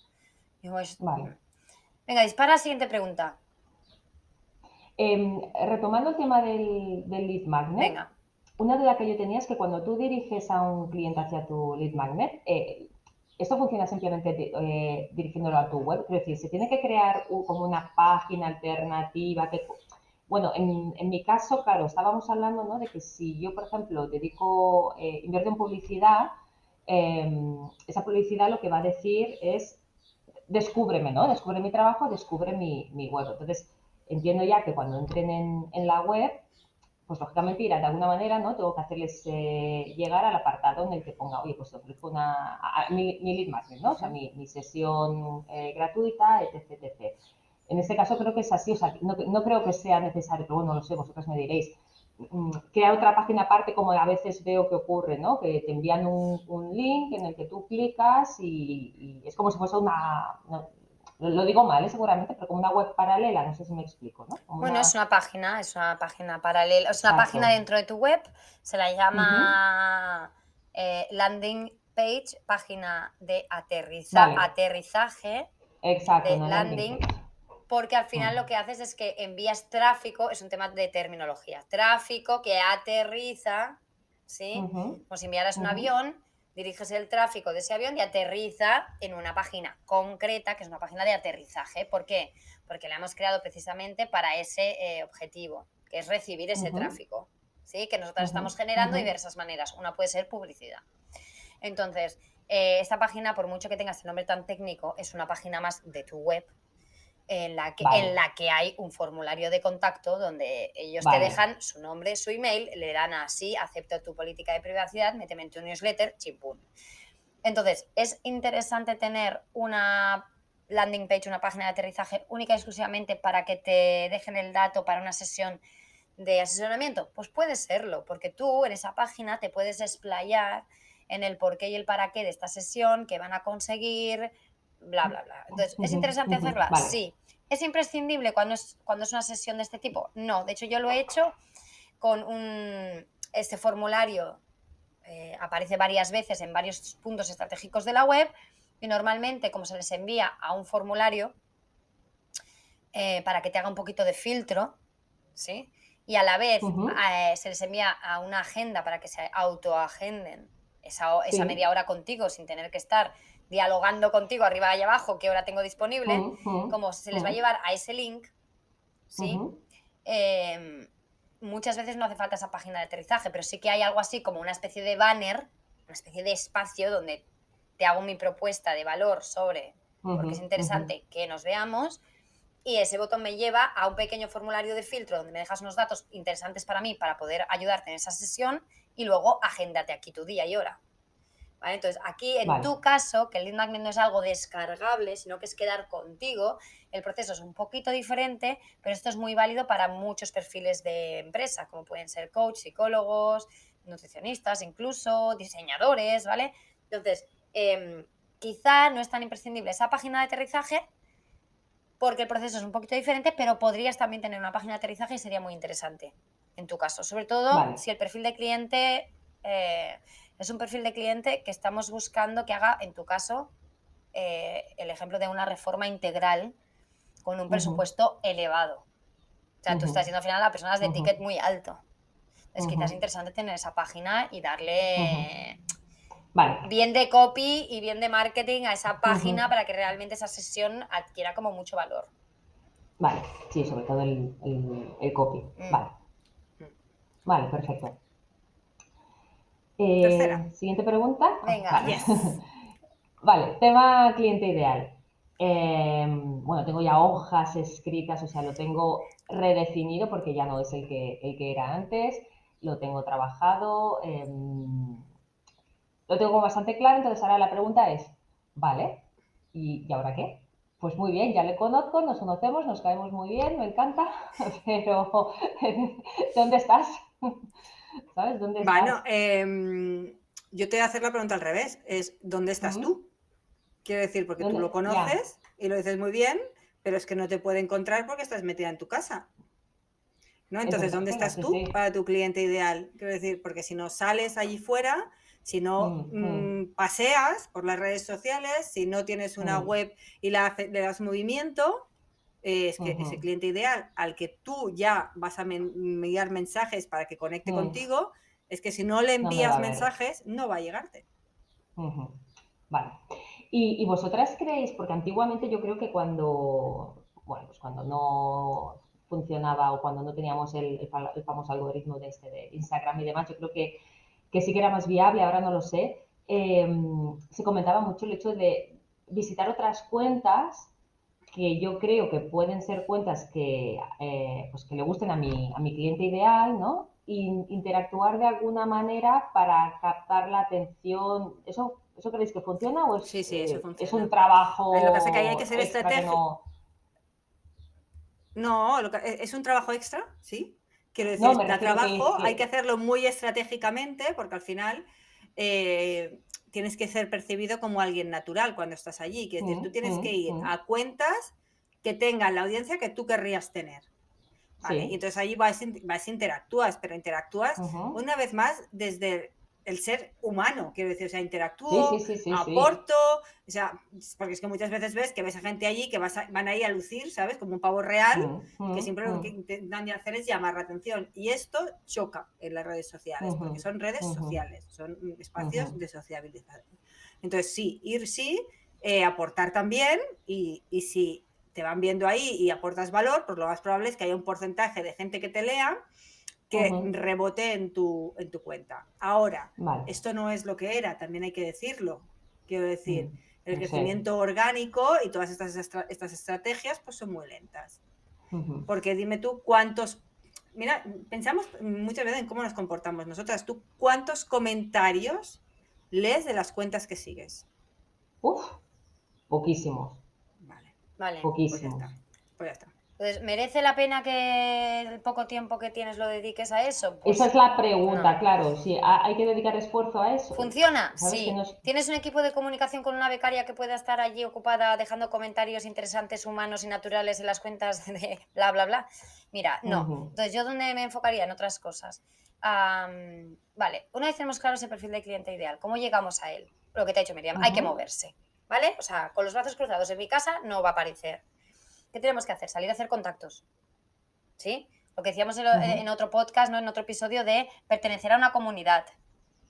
vale. Venga, dispara la siguiente pregunta. Em, retomando el tema del, lead magnet, una duda que yo tenía es que cuando tú diriges a un cliente hacia tu lead magnet, eh, esto funciona simplemente eh, dirigiéndolo a tu web, es decir, se tiene que crear como una página alternativa que, bueno, en, mi caso, claro, estábamos hablando ¿no? de que si yo, por ejemplo, dedico, eh, invierto en publicidad, em, esa publicidad lo que va a decir es descúbreme, ¿no? Descubre mi trabajo, descubre mi, web. Entonces, entiendo ya que cuando entren en, la web, pues lógicamente irán de alguna manera, ¿no? Tengo que hacerles eh, llegar al apartado en el que ponga, oye, pues ofrezco una, mi, lead magnet, ¿no? O sea, mi, sesión eh, gratuita, etc, etc. En este caso creo que es así, o sea, no, no creo que sea necesario, pero bueno, no lo sé, vosotros me diréis, Mm, crear otra página aparte, como a veces veo que ocurre, ¿no? Que te envían un, link en el que tú clicas y, es como si fuese una, lo digo mal, ¿eh? seguramente, pero como una web paralela, no sé si me explico, ¿no? bueno, es una página, es una página paralela, es una página dentro de tu web, se la llama eh, landing page, página de aterrizaje, Exacto, de landing, porque al final lo que haces es que envías tráfico, es un tema de terminología, tráfico que aterriza, ¿sí? Como si enviaras un avión diriges el tráfico de ese avión y aterriza en una página concreta, que es una página de aterrizaje. ¿Por qué? Porque la hemos creado precisamente para ese eh, objetivo, que es recibir ese tráfico, ¿sí? que nosotros estamos generando de diversas maneras. Una puede ser publicidad. Entonces, eh, esta página, por mucho que tenga este nombre tan técnico, es una página más de tu web, en la que, en la que hay un formulario de contacto donde ellos te dejan su nombre, su email, le dan así, acepto tu política de privacidad, méteme en tu newsletter, chimpún. Entonces, es interesante tener una landing page, una página de aterrizaje única y exclusivamente para que te dejen el dato para una sesión de asesoramiento. Pues puede serlo, porque tú en esa página te puedes explayar en el por qué y el para qué de esta sesión, qué van a conseguir, bla, bla, bla. Entonces, ¿es interesante hacerla? Sí. ¿Es imprescindible cuando es, cuando es una sesión de este tipo? No. De hecho, yo lo he hecho con un, este formulario. Eh, aparece varias veces en varios puntos estratégicos de la web y normalmente, como se les envía a un formulario eh, para que te haga un poquito de filtro, ¿sí? Y a la vez eh, se les envía a una agenda para que se autoagenden esa, esa media hora contigo sin tener que estar dialogando contigo arriba y abajo qué hora tengo disponible, como se les va a llevar a ese link, ¿sí? Em, muchas veces no hace falta esa página de aterrizaje, pero sí que hay algo así como una especie de banner, una especie de espacio donde te hago mi propuesta de valor sobre, porque es interesante que nos veamos, y ese botón me lleva a un pequeño formulario de filtro donde me dejas unos datos interesantes para mí para poder ayudarte en esa sesión y luego agéndate aquí tu día y hora. Entonces, aquí en tu caso, que el lead magnet no es algo descargable, sino que es quedar contigo, el proceso es un poquito diferente, pero esto es muy válido para muchos perfiles de empresa, como pueden ser coach, psicólogos, nutricionistas, incluso diseñadores, ¿vale? Entonces, em, quizá no es tan imprescindible esa página de aterrizaje, porque el proceso es un poquito diferente, pero podrías también tener una página de aterrizaje y sería muy interesante en tu caso, sobre todo si el perfil de cliente... Eh, es un perfil de cliente que estamos buscando que haga, en tu caso, eh, el ejemplo de una reforma integral con un presupuesto elevado. O sea, tú estás siendo al final a personas de ticket muy alto. Es quizás es interesante tener esa página y darle bien de copy y bien de marketing a esa página para que realmente esa sesión adquiera como mucho valor. Vale, sí, sobre todo el, copy. Mm. Vale. Mm. Vale, perfecto. Eh, siguiente pregunta. Venga, vale. tema cliente ideal. Em, bueno, tengo ya hojas escritas, o sea, lo tengo redefinido porque ya no es el que, el que era antes, lo tengo trabajado, em, lo tengo bastante claro, entonces ahora la pregunta es, vale, ¿y, ¿y ahora qué? Pues muy bien, ya le conozco, nos conocemos, nos caemos muy bien, me encanta, pero ¿dónde estás? ¿Sabes? ¿Dónde estás? Bueno, em, yo te voy a hacer la pregunta al revés, es ¿dónde estás tú? Quiero decir, porque tú lo conoces y lo dices muy bien, pero es que no te puede encontrar porque estás metida en tu casa. ¿No? Entonces, ¿dónde estás tú para tu cliente ideal? Quiero decir, porque si no sales allí fuera, si no mm, paseas por las redes sociales, si no tienes una web y la, le das movimiento, es que ese cliente ideal al que tú ya vas a enviar mensajes para que conecte mm. contigo, es que si no le envías mensajes, no va a llegarte. Vale. ¿Y, vosotras creéis, porque antiguamente yo creo que cuando, bueno, pues cuando no funcionaba o cuando no teníamos el, famoso algoritmo de, este, de Instagram y demás, yo creo que, que sí que era más viable, ahora no lo sé, em, se comentaba mucho el hecho de visitar otras cuentas que yo creo que pueden ser cuentas que, eh, pues que le gusten a mi, a mi cliente ideal, ¿no? Y interactuar de alguna manera para captar la atención. ¿Eso, eso creéis que funciona o es, sí, sí, eso eh, funciona. es un trabajo? Lo que pasa es que ahí hay que ser estratégico. No, e, es un trabajo extra, sí. Quiero decir, el trabajo hay que hacerlo muy estratégicamente porque al final eh, tienes que ser percibido como alguien natural cuando estás allí. Es decir, tú tienes que ir a cuentas que tengan la audiencia que tú querrías tener. Y entonces allí vas, vas interactúas, pero interactúas una vez más desde el ser humano, quiero decir, o sea, interactúo, aporto, o sea, porque es que muchas veces ves que ves a gente allí que van ahí a lucir, ¿sabes? Como un pavo real, que siempre lo que intentan hacer es llamar la atención. Y esto choca en las redes sociales, porque son redes sociales, son espacios de sociabilización. Entonces, sí, ir sí, eh, aportar también, y, y si te van viendo ahí y aportas valor, pues lo más probable es que haya un porcentaje de gente que te lea que rebote en tu, en tu cuenta. Ahora, esto no es lo que era, también hay que decirlo. Quiero decir, mm, el crecimiento orgánico y todas estas, estas estrategias pues son muy lentas. Porque dime tú cuántos... Mira, pensamos muchas veces en cómo nos comportamos nosotras. ¿Tú cuántos comentarios lees de las cuentas que sigues? Uf, poquísimos. Vale. Vale. Poquísimos. Pues ya está. Entonces, ¿merece la pena que el poco tiempo que tienes lo dediques a eso? Pues Esa es la pregunta, claro. Sí, hay que dedicar esfuerzo a eso. ¿Funciona? Sí. ¿Tienes un equipo de comunicación con una becaria que pueda estar allí ocupada dejando comentarios interesantes, humanos y naturales en las cuentas de bla, bla, bla? Mira, no. Entonces, ¿yo dónde me enfocaría? En otras cosas. vale, una vez tenemos claro ese perfil de cliente ideal, ¿cómo llegamos a él? Lo que te ha dicho Miriam, hay que moverse, ¿vale? O sea, con los brazos cruzados en mi casa no va a aparecer. ¿Qué tenemos que hacer? Salir a hacer contactos. ¿Sí? Lo que decíamos en, otro podcast, ¿no? en otro episodio de pertenecer a una comunidad,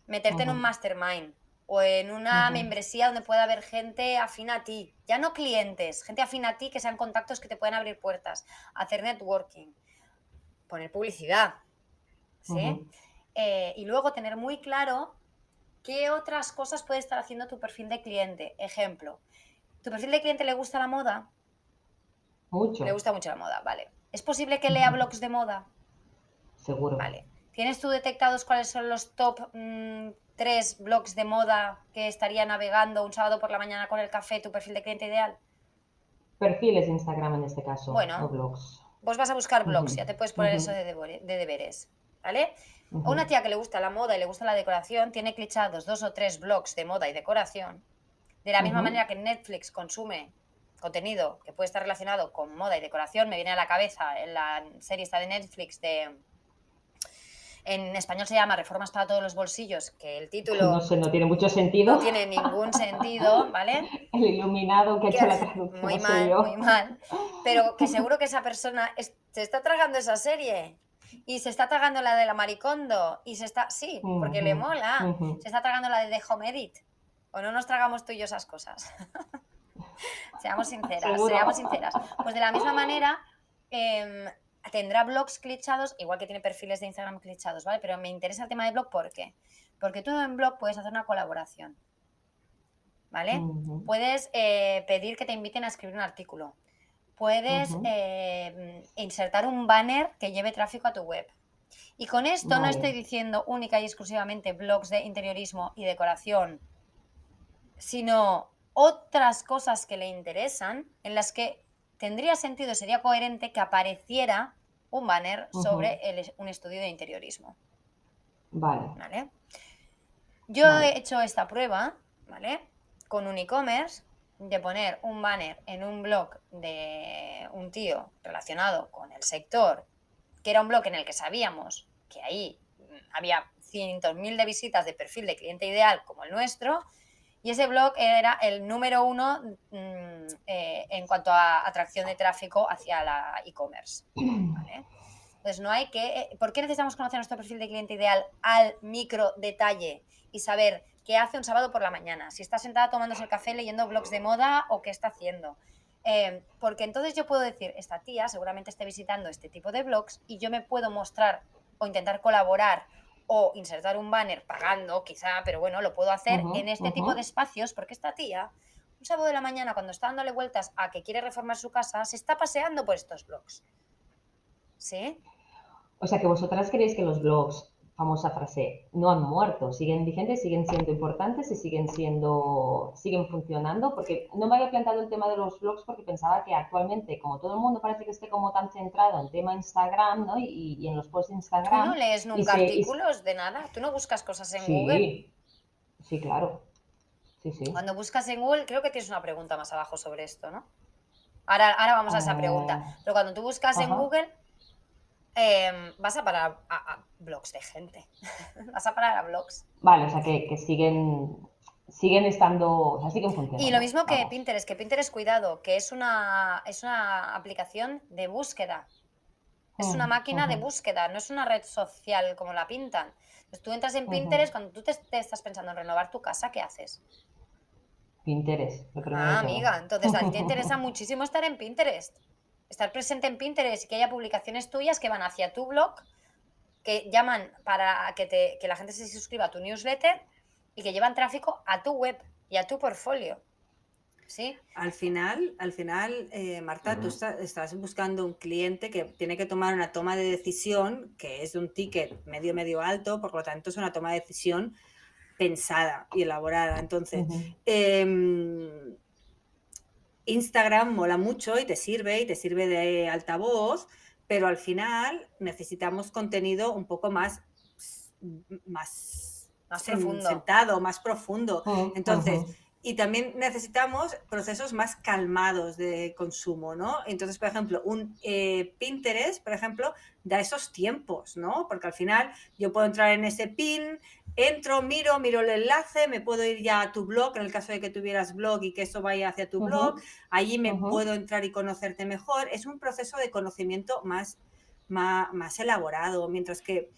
meterte en un mastermind o en una membresía donde pueda haber gente afín a ti, ya no clientes, gente afín a ti que sean contactos que te pueden abrir puertas, hacer networking, poner publicidad, ¿sí? Eh, y luego tener muy claro qué otras cosas puede estar haciendo tu perfil de cliente. Ejemplo, ¿tu perfil de cliente le gusta la moda? Mucho. Le gusta mucho la moda, vale. ¿Es posible que lea blogs de moda? Seguro. Vale. ¿Tienes tú detectados cuáles son los top mm, tres blogs de moda que estaría navegando un sábado por la mañana con el café tu perfil de cliente ideal? Perfiles de Instagram en este caso. Bueno, blogs. Vos vas a buscar blogs, ya te puedes poner eso de, deberes. ¿Vale? O una tía que le gusta la moda y le gusta la decoración tiene clichados dos o tres blogs de moda y decoración. De la misma manera que Netflix consume contenido que puede estar relacionado con moda y decoración. Me viene a la cabeza en la serie esta de Netflix de... En español se llama Reformas para todos los bolsillos, que el título... No sé, no tiene mucho sentido. No tiene ningún sentido, ¿vale? El iluminado que ha hecho la traducción. Muy mal, muy mal. Pero que seguro que esa persona se está tragando esa serie y se está tragando la de la Maricondo y se está... Sí, porque le mola. Se está tragando la de The Home Edit. ¿O no nos tragamos tú y yo esas cosas? seamos sinceras, seamos sinceras. Pues de la misma manera, em, tendrá blogs clichados, igual que tiene perfiles de Instagram clichados, ¿vale? Pero me interesa el tema de blog, ¿por qué? Porque tú en blog puedes hacer una colaboración, ¿vale? Puedes eh, pedir que te inviten a escribir un artículo. Puedes em, insertar un banner que lleve tráfico a tu web. Y con esto no estoy diciendo única y exclusivamente blogs de interiorismo y decoración, sino otras cosas que le interesan en las que tendría sentido, sería coherente que apareciera un banner sobre un estudio de interiorismo. Vale. Yo he hecho esta prueba, ¿vale? Con un e-commerce de poner un banner en un blog de un tío relacionado con el sector, que era un blog en el que sabíamos que ahí había cientos mil de visitas de perfil de cliente ideal como el nuestro, y ese blog era el número uno mm, eh, en cuanto a atracción de tráfico hacia la e-commerce. Entonces, no hay que. Eh, ¿Por qué necesitamos conocer nuestro perfil de cliente ideal al micro detalle y saber qué hace un sábado por la mañana? Si está sentada tomándose el café leyendo blogs de moda o qué está haciendo. Eh, porque entonces yo puedo decir, esta tía seguramente esté visitando este tipo de blogs y yo me puedo mostrar o intentar colaborar o insertar un banner pagando, quizá, pero bueno, lo puedo hacer en este tipo de espacios porque esta tía, un sábado de la mañana, cuando está dándole vueltas a que quiere reformar su casa, se está paseando por estos blogs. ¿Sí? O sea que vosotras creéis que los blogs famosa frase, no han muerto, siguen vigentes, siguen siendo importantes y siguen siendo, siguen funcionando, porque no me había planteado el tema de los blogs porque pensaba que actualmente, como todo el mundo parece que esté como tan centrado en tema Instagram, ¿no? Y, en los posts de Instagram. ¿Tú no lees nunca artículos de nada? ¿Tú no buscas cosas en Google? Sí, claro. Sí, sí. Cuando buscas en Google, creo que tienes una pregunta más abajo sobre esto, ¿no? Ahora, ahora vamos a esa pregunta. Ah, Pero cuando tú buscas en. Google, em, vas a parar a, a blogs de gente. vas a parar a blogs. Vale, o sea que, que siguen, siguen estando, o sea, siguen funcionando. Y lo mismo que vamos. Pinterest, que Pinterest, cuidado, que es una, es una aplicación de búsqueda. Es una Mm, máquina de búsqueda, no es una red social como la pintan. Entonces tú entras en. Pinterest, cuando tú te, te estás pensando en renovar tu casa, ¿qué haces? Pinterest, lo primero Ah, amiga, entonces a ti te interesa muchísimo estar en Pinterest. Estar presente en Pinterest y que haya publicaciones tuyas que van hacia tu blog, que llaman para que, te, que la gente se suscriba a tu newsletter y que llevan tráfico a tu web y a tu portfolio. ¿Sí? Al final, al final, eh, Marta, tú está- estás buscando un cliente que tiene que tomar una toma de decisión que es de un ticket medio, medio alto, por lo tanto es una toma de decisión pensada y elaborada. Entonces, Instagram mola mucho y te sirve y te sirve de altavoz, pero al final necesitamos contenido un poco más, más, Más profundo. sentado, más profundo. Ujú, Entonces, y también necesitamos procesos más calmados de consumo, ¿no? Entonces, por ejemplo, un eh, Pinterest, por ejemplo, da esos tiempos, ¿no? Porque al final yo puedo entrar en ese pin, entro, miro, miro el enlace, me puedo ir ya a tu blog, en el caso de que tuvieras blog y que eso vaya hacia tu blog, allí me puedo entrar y conocerte mejor. Es un proceso de conocimiento más, más, más elaborado, mientras que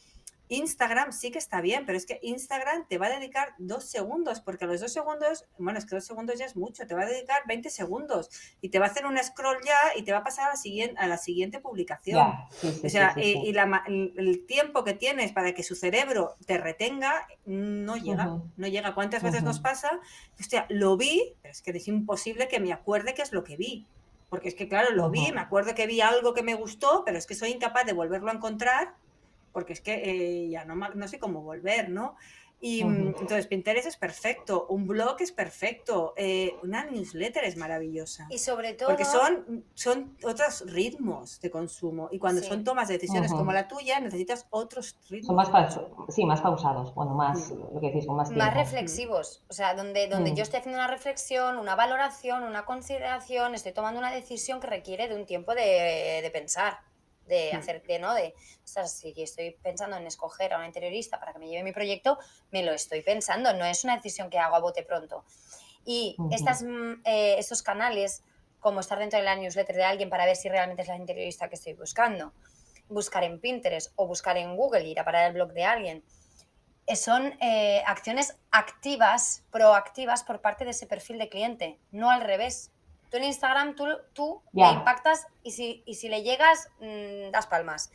Instagram sí que está bien, pero es que Instagram te va a dedicar dos segundos, porque los dos segundos, bueno, es que dos segundos ya es mucho, te va a dedicar 20 segundos y te va a hacer un scroll ya y te va a pasar a la siguiente, a la siguiente publicación. Ya, sí, sí, O sea, sí, y, la el, tiempo que tienes para que su cerebro te retenga no llega, no llega. ¿Cuántas veces nos pasa? Hostia, lo vi, pero es que es imposible que me acuerde qué es lo que vi. Porque es que, claro, lo vi, me acuerdo que vi algo que me gustó, pero es que soy incapaz de volverlo a encontrar porque es que eh, ya no, no sé cómo volver, ¿no? Y mm, entonces Pinterest es perfecto, un blog es perfecto, eh, una newsletter es maravillosa. Y sobre todo... Porque son, son otros ritmos de consumo y cuando Sí. son tomas de decisiones Ujú. como la tuya necesitas otros ritmos. Son más, pa- sí, más pausados, bueno, más, Mm. lo que decís, con más tiempo. más reflexivos, o sea, donde, donde Mm. yo estoy haciendo una reflexión, una valoración, una consideración, estoy tomando una decisión que requiere de un tiempo de, de pensar, de hacer, de, ¿no? De, ostras, si estoy pensando en escoger a una interiorista para que me lleve mi proyecto, me lo estoy pensando, no es una decisión que hago a bote pronto. Y Ujú. estas, mm, eh, estos canales, como estar dentro de la newsletter de alguien para ver si realmente es la interiorista que estoy buscando, buscar en Pinterest o buscar en Google, ir a parar el blog de alguien, eh, son eh, acciones activas, proactivas por parte de ese perfil de cliente, no al revés. Tú en Instagram, tú, tú le impactas y si, y si le llegas, mm, das palmas.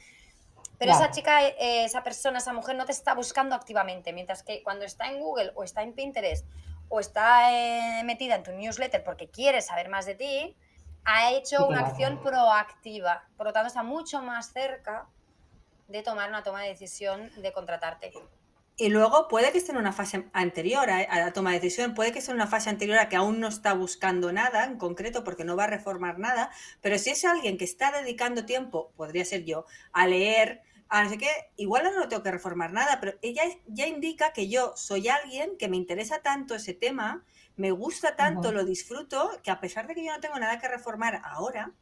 Pero esa chica, eh, esa persona, esa mujer no te está buscando activamente, mientras que cuando está en Google o está en Pinterest o está eh, metida en tu newsletter porque quiere saber más de ti, ha hecho Sí, una claro. acción proactiva. Por lo tanto, está mucho más cerca de tomar una toma de decisión de contratarte. Y luego puede que esté en una fase anterior a, a la toma de decisión, puede que esté en una fase anterior a que aún no está buscando nada en concreto porque no va a reformar nada, pero si es alguien que está dedicando tiempo, podría ser yo, a leer, a no sé qué, igual no lo tengo que reformar nada, pero ella ya indica que yo soy alguien que me interesa tanto ese tema, me gusta tanto, lo disfruto, que a pesar de que yo no tengo nada que reformar ahora,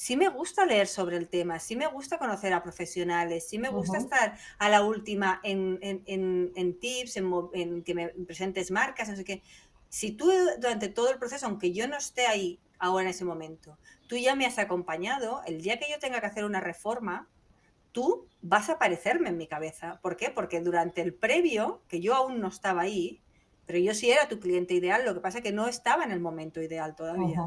sí me gusta leer sobre el tema, sí me gusta conocer a profesionales, sí me gusta estar a la última en, en- en- en tips, en, que me presentes marcas, no sé qué. Si tú durante todo el proceso, aunque yo no esté ahí ahora en ese momento, tú ya me has acompañado, el día que yo tenga que hacer una reforma, tú vas a aparecerme en mi cabeza. ¿Por qué? Porque durante el previo, que yo aún no estaba ahí, pero yo sí era tu cliente ideal, lo que pasa es que no estaba en el momento ideal todavía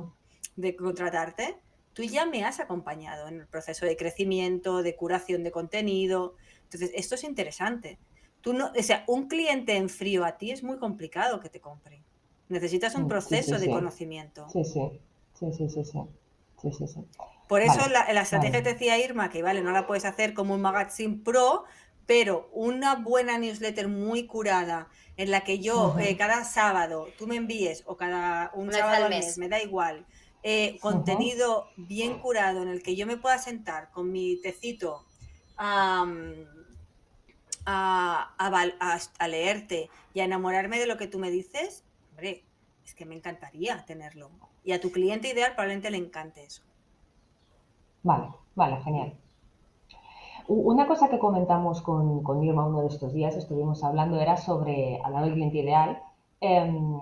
de contratarte, tú ya me has acompañado en el proceso de crecimiento, de curación de contenido. Entonces, esto es interesante. Tú no, o sea, un cliente en frío a ti es muy complicado que te compre. Necesitas un Mm, sí, proceso sí, de conocimiento. Sí, sí, sí, sí, sí, sí. Sí, sí, sí. Por eso Vale, la, la estrategia vale. que decía Irma, que vale, no la puedes hacer como un magazine pro, pero una buena newsletter muy curada, en la que yo eh, cada sábado tú me envíes, o cada un Una sábado al al mes. mes, me da igual, eh, contenido bien curado en el que yo me pueda sentar con mi tecito am, a, a, leerte y a enamorarme de lo que tú me dices, hombre, es que me encantaría tenerlo. Y a tu cliente ideal probablemente le encante eso. Vale, vale, genial. Una cosa que comentamos con, con Irma uno de estos días, estuvimos hablando, era sobre, hablando del cliente ideal, em,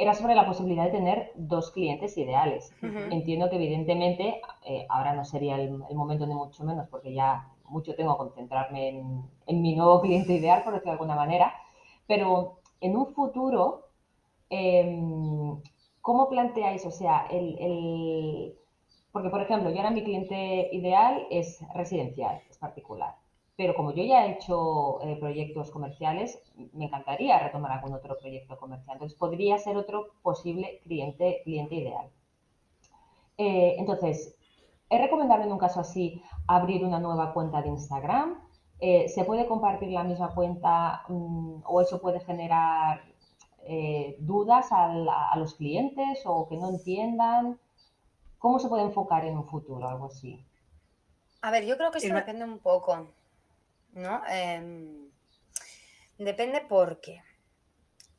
era sobre la posibilidad de tener dos clientes ideales. Entiendo que evidentemente eh, ahora no sería el, momento ni mucho menos, porque ya mucho tengo que concentrarme en, mi nuevo cliente ideal, por decirlo de alguna manera, pero en un futuro, em, ¿cómo planteáis? O sea, el, porque, por ejemplo, yo ahora mi cliente ideal es residencial, es particular. Pero como yo ya he hecho eh, proyectos comerciales, me encantaría retomar algún otro proyecto comercial. Entonces, podría ser otro posible cliente, cliente ideal. Eh, entonces, ¿es recomendable en un caso así abrir una nueva cuenta de Instagram? Eh, ¿Se puede compartir la misma cuenta mm, o eso puede generar dudas a los clientes o que no entiendan? ¿Cómo se puede enfocar en un futuro algo así? A ver, yo creo que eso depende un poco, ¿no? Em, depende porque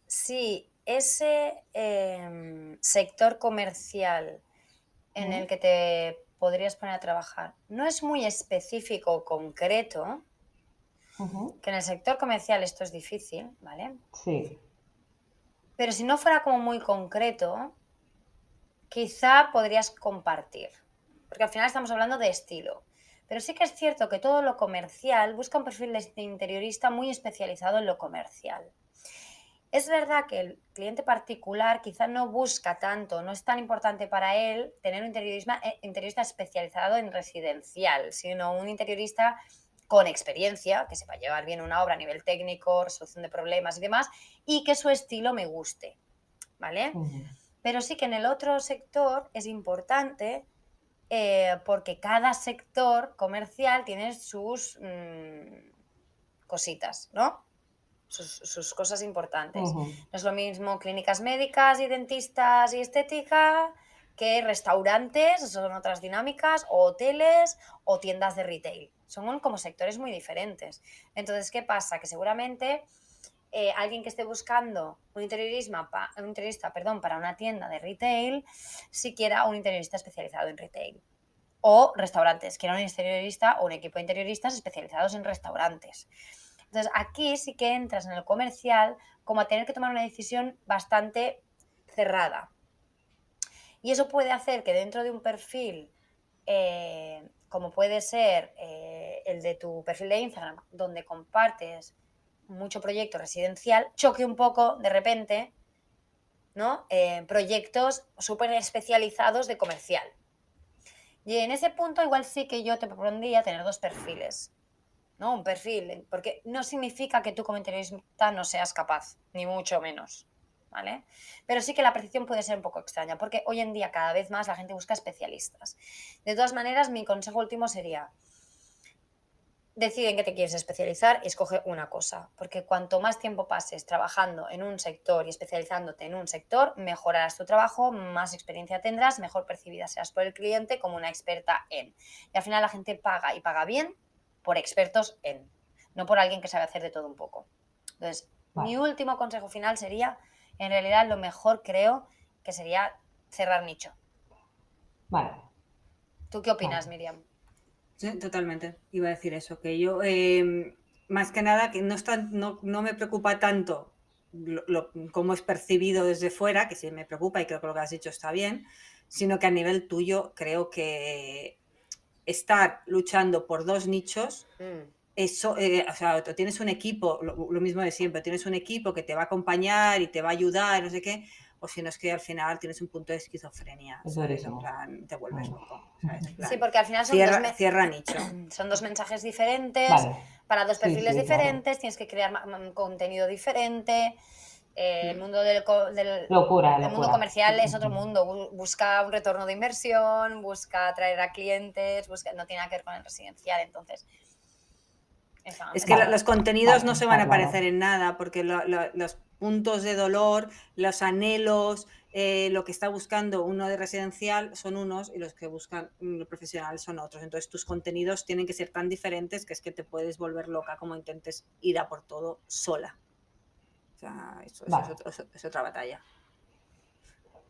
si ese em, sector comercial en el que te podrías poner a trabajar no es muy específico o concreto, que en el sector comercial esto es difícil, ¿vale? Sí. Pero si no fuera como muy concreto, quizá podrías compartir, porque al final estamos hablando de estilo. Pero sí que es cierto que todo lo comercial busca un perfil de interiorista muy especializado en lo comercial. Es verdad que el cliente particular quizá no busca tanto, no es tan importante para él tener un eh, interiorista, especializado en residencial, sino un interiorista con experiencia, que sepa llevar bien una obra a nivel técnico, resolución de problemas y demás, y que su estilo me guste. ¿Vale? Pero sí que en el otro sector es importante eh, porque cada sector comercial tiene sus mm, cositas, ¿no? Sus, cosas importantes. No es lo mismo clínicas médicas y dentistas y estética que restaurantes, son otras dinámicas, o hoteles o tiendas de retail. Son como sectores muy diferentes. Entonces, ¿qué pasa? Que seguramente eh, alguien que esté buscando un, interiorismo, un interiorista perdón, para una tienda de retail, si quiera un interiorista especializado en retail. O restaurantes, quiera un interiorista o un equipo de interioristas especializados en restaurantes. Entonces, aquí sí que entras en el comercial como a tener que tomar una decisión bastante cerrada. Y eso puede hacer que dentro de un perfil, eh, como puede ser eh, el de tu perfil de Instagram, donde compartes mucho proyecto residencial, choque un poco de repente, ¿no? Eh, proyectos súper especializados de comercial. Y en ese punto igual sí que yo te propondría tener dos perfiles, ¿no? Un perfil, porque no significa que tú como interiorista no seas capaz, ni mucho menos, ¿vale? Pero sí que la percepción puede ser un poco extraña, porque hoy en día cada vez más la gente busca especialistas. De todas maneras, mi consejo último sería, decide en qué te quieres especializar y escoge una cosa, porque cuanto más tiempo pases trabajando en un sector y especializándote en un sector, mejorarás tu trabajo, más experiencia tendrás, mejor percibida serás por el cliente como una experta en. Y al final la gente paga y paga bien por expertos en, no por alguien que sabe hacer de todo un poco. Entonces, mi último consejo final sería, en realidad lo mejor creo que sería cerrar nicho. Vale. ¿Tú qué opinas, Miriam? Sí, totalmente. Iba a decir eso, que yo, em, más que nada, que no, está, no, me preocupa tanto lo, cómo es percibido desde fuera, que sí me preocupa y creo que lo que has dicho está bien, sino que a nivel tuyo creo que estar luchando por dos nichos, mm. eso, eh, o sea, tienes un equipo, lo, lo, mismo de siempre, tienes un equipo que te va a acompañar y te va a ayudar, no sé qué, o si no es que al final tienes un punto de esquizofrenia. te vuelves mm. loco. sí, porque al final son, dos, nicho. son dos mensajes diferentes, para dos perfiles diferentes, tienes que crear un contenido diferente. Eh, el mm. mundo del, locura, el mundo comercial es otro mundo. Busca un retorno de inversión, busca atraer a clientes, busca, no tiene nada que ver con el residencial. Entonces, es que los contenidos no se van a aparecer en nada porque los puntos de dolor, los anhelos, eh, lo que está buscando uno de residencial son unos y los que buscan lo profesional son otros. Entonces tus contenidos tienen que ser tan diferentes que es que te puedes volver loca como intentes ir a por todo sola. O sea, eso, es, otra batalla.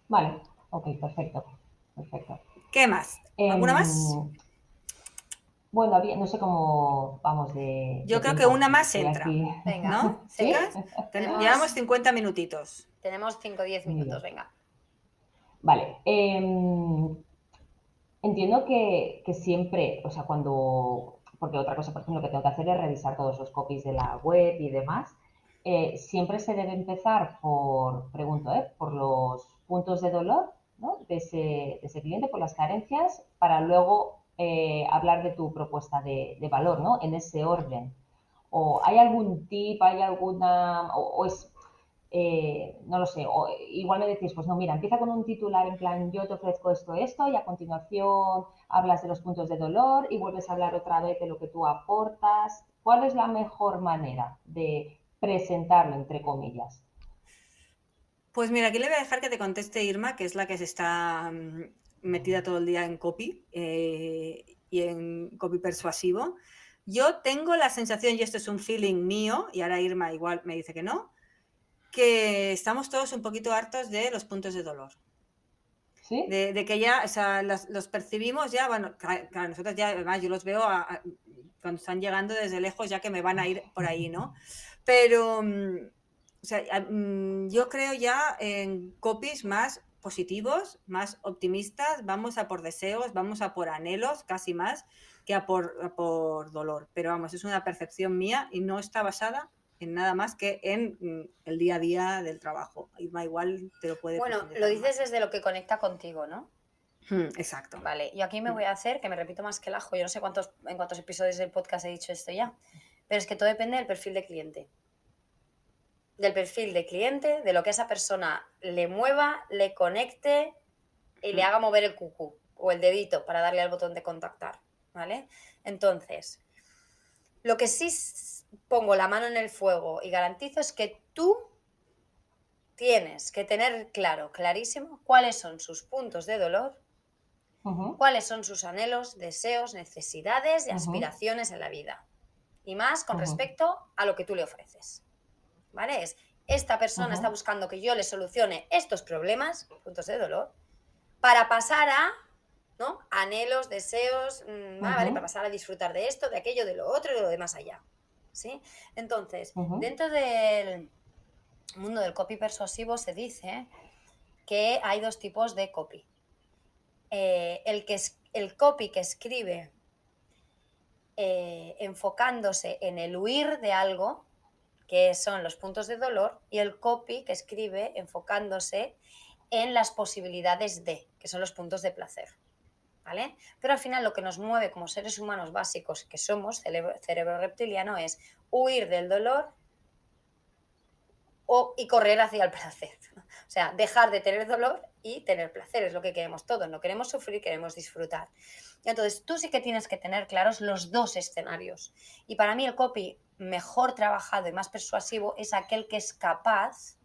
Vale, ok, perfecto. perfecto. ¿Qué más? ¿Alguna más? Bueno, no sé cómo vamos de. Yo creo que una más entra. Venga, ¿no? ¿Sí? Llevamos 50 minutitos. Tenemos 5 o 10 minutos, venga. Vale. Em, entiendo que, siempre, o sea, cuando. Porque otra cosa, por ejemplo, que tengo que hacer es revisar todos los copies de la web y demás. Eh, siempre se debe empezar por, pregunto, ¿eh? por los puntos de dolor ¿no? de, ese, de ese cliente, por las carencias, para luego eh, hablar de tu propuesta de, valor, ¿no? En ese orden. ¿O hay algún tip, hay alguna, o, es, eh, no lo sé, o igual me decís, pues no, mira, empieza con un titular en plan, yo te ofrezco esto, esto, y a continuación hablas de los puntos de dolor y vuelves a hablar otra vez de lo que tú aportas. ¿Cuál es la mejor manera de presentarlo, entre comillas? Pues mira, aquí le voy a dejar que te conteste Irma, que es la que se está mm, metida todo el día en copy eh, y en copy persuasivo. Yo tengo la sensación, y esto es un feeling mío, y ahora Irma igual me dice que no, que estamos todos un poquito hartos de los puntos de dolor. ¿Sí? De, que ya, o sea, los, percibimos ya, bueno, claro, nosotros ya, además yo los veo cuando están llegando desde lejos ya que me van a ir por ahí, ¿no? Pero, mm, o sea, mm, yo creo ya en copies más positivos, más optimistas, vamos a por deseos, vamos a por anhelos, casi más que a por, por dolor. Pero vamos, es una percepción mía y no está basada en nada más que en mm, el día a día del trabajo. Irma igual te lo puede... Bueno, lo dices desde lo que conecta contigo, ¿no? Hmm, exacto. Vale, yo aquí me hmm. voy a hacer, que me repito más que el ajo, yo no sé cuántos, en cuántos episodios del podcast he dicho esto ya, pero es que todo depende del perfil de cliente del perfil de cliente, de lo que esa persona le mueva, le conecte y le haga mover el cucú o el dedito para darle al botón de contactar, ¿vale? Entonces, lo que sí pongo la mano en el fuego y garantizo es que tú tienes que tener claro, clarísimo, cuáles son sus puntos de dolor, cuáles son sus anhelos, deseos, necesidades y aspiraciones en la vida. Y más con respecto a lo que tú le ofreces. ¿Vale? Es, esta persona está buscando que yo le solucione estos problemas, puntos de dolor, para pasar a, ¿no? Anhelos, deseos, mm, ¿vale? Para pasar a disfrutar de esto, de aquello, de lo otro y de lo de más allá, ¿sí? Entonces, dentro del mundo del copy persuasivo se dice que hay dos tipos de copy. Eh, el, que es, el copy que escribe eh, enfocándose en el huir de algo, que son los puntos de dolor, y el copy, que escribe enfocándose en las posibilidades de, que son los puntos de placer. ¿Vale? Pero al final lo que nos mueve como seres humanos básicos que somos, cerebro, reptiliano, es huir del dolor o, y correr hacia el placer. O sea, dejar de tener dolor y tener placer, es lo que queremos todos. No queremos sufrir, queremos disfrutar. Entonces, tú sí que tienes que tener claros los dos escenarios. Y para mí el copy mejor trabajado y más persuasivo es aquel que es capaz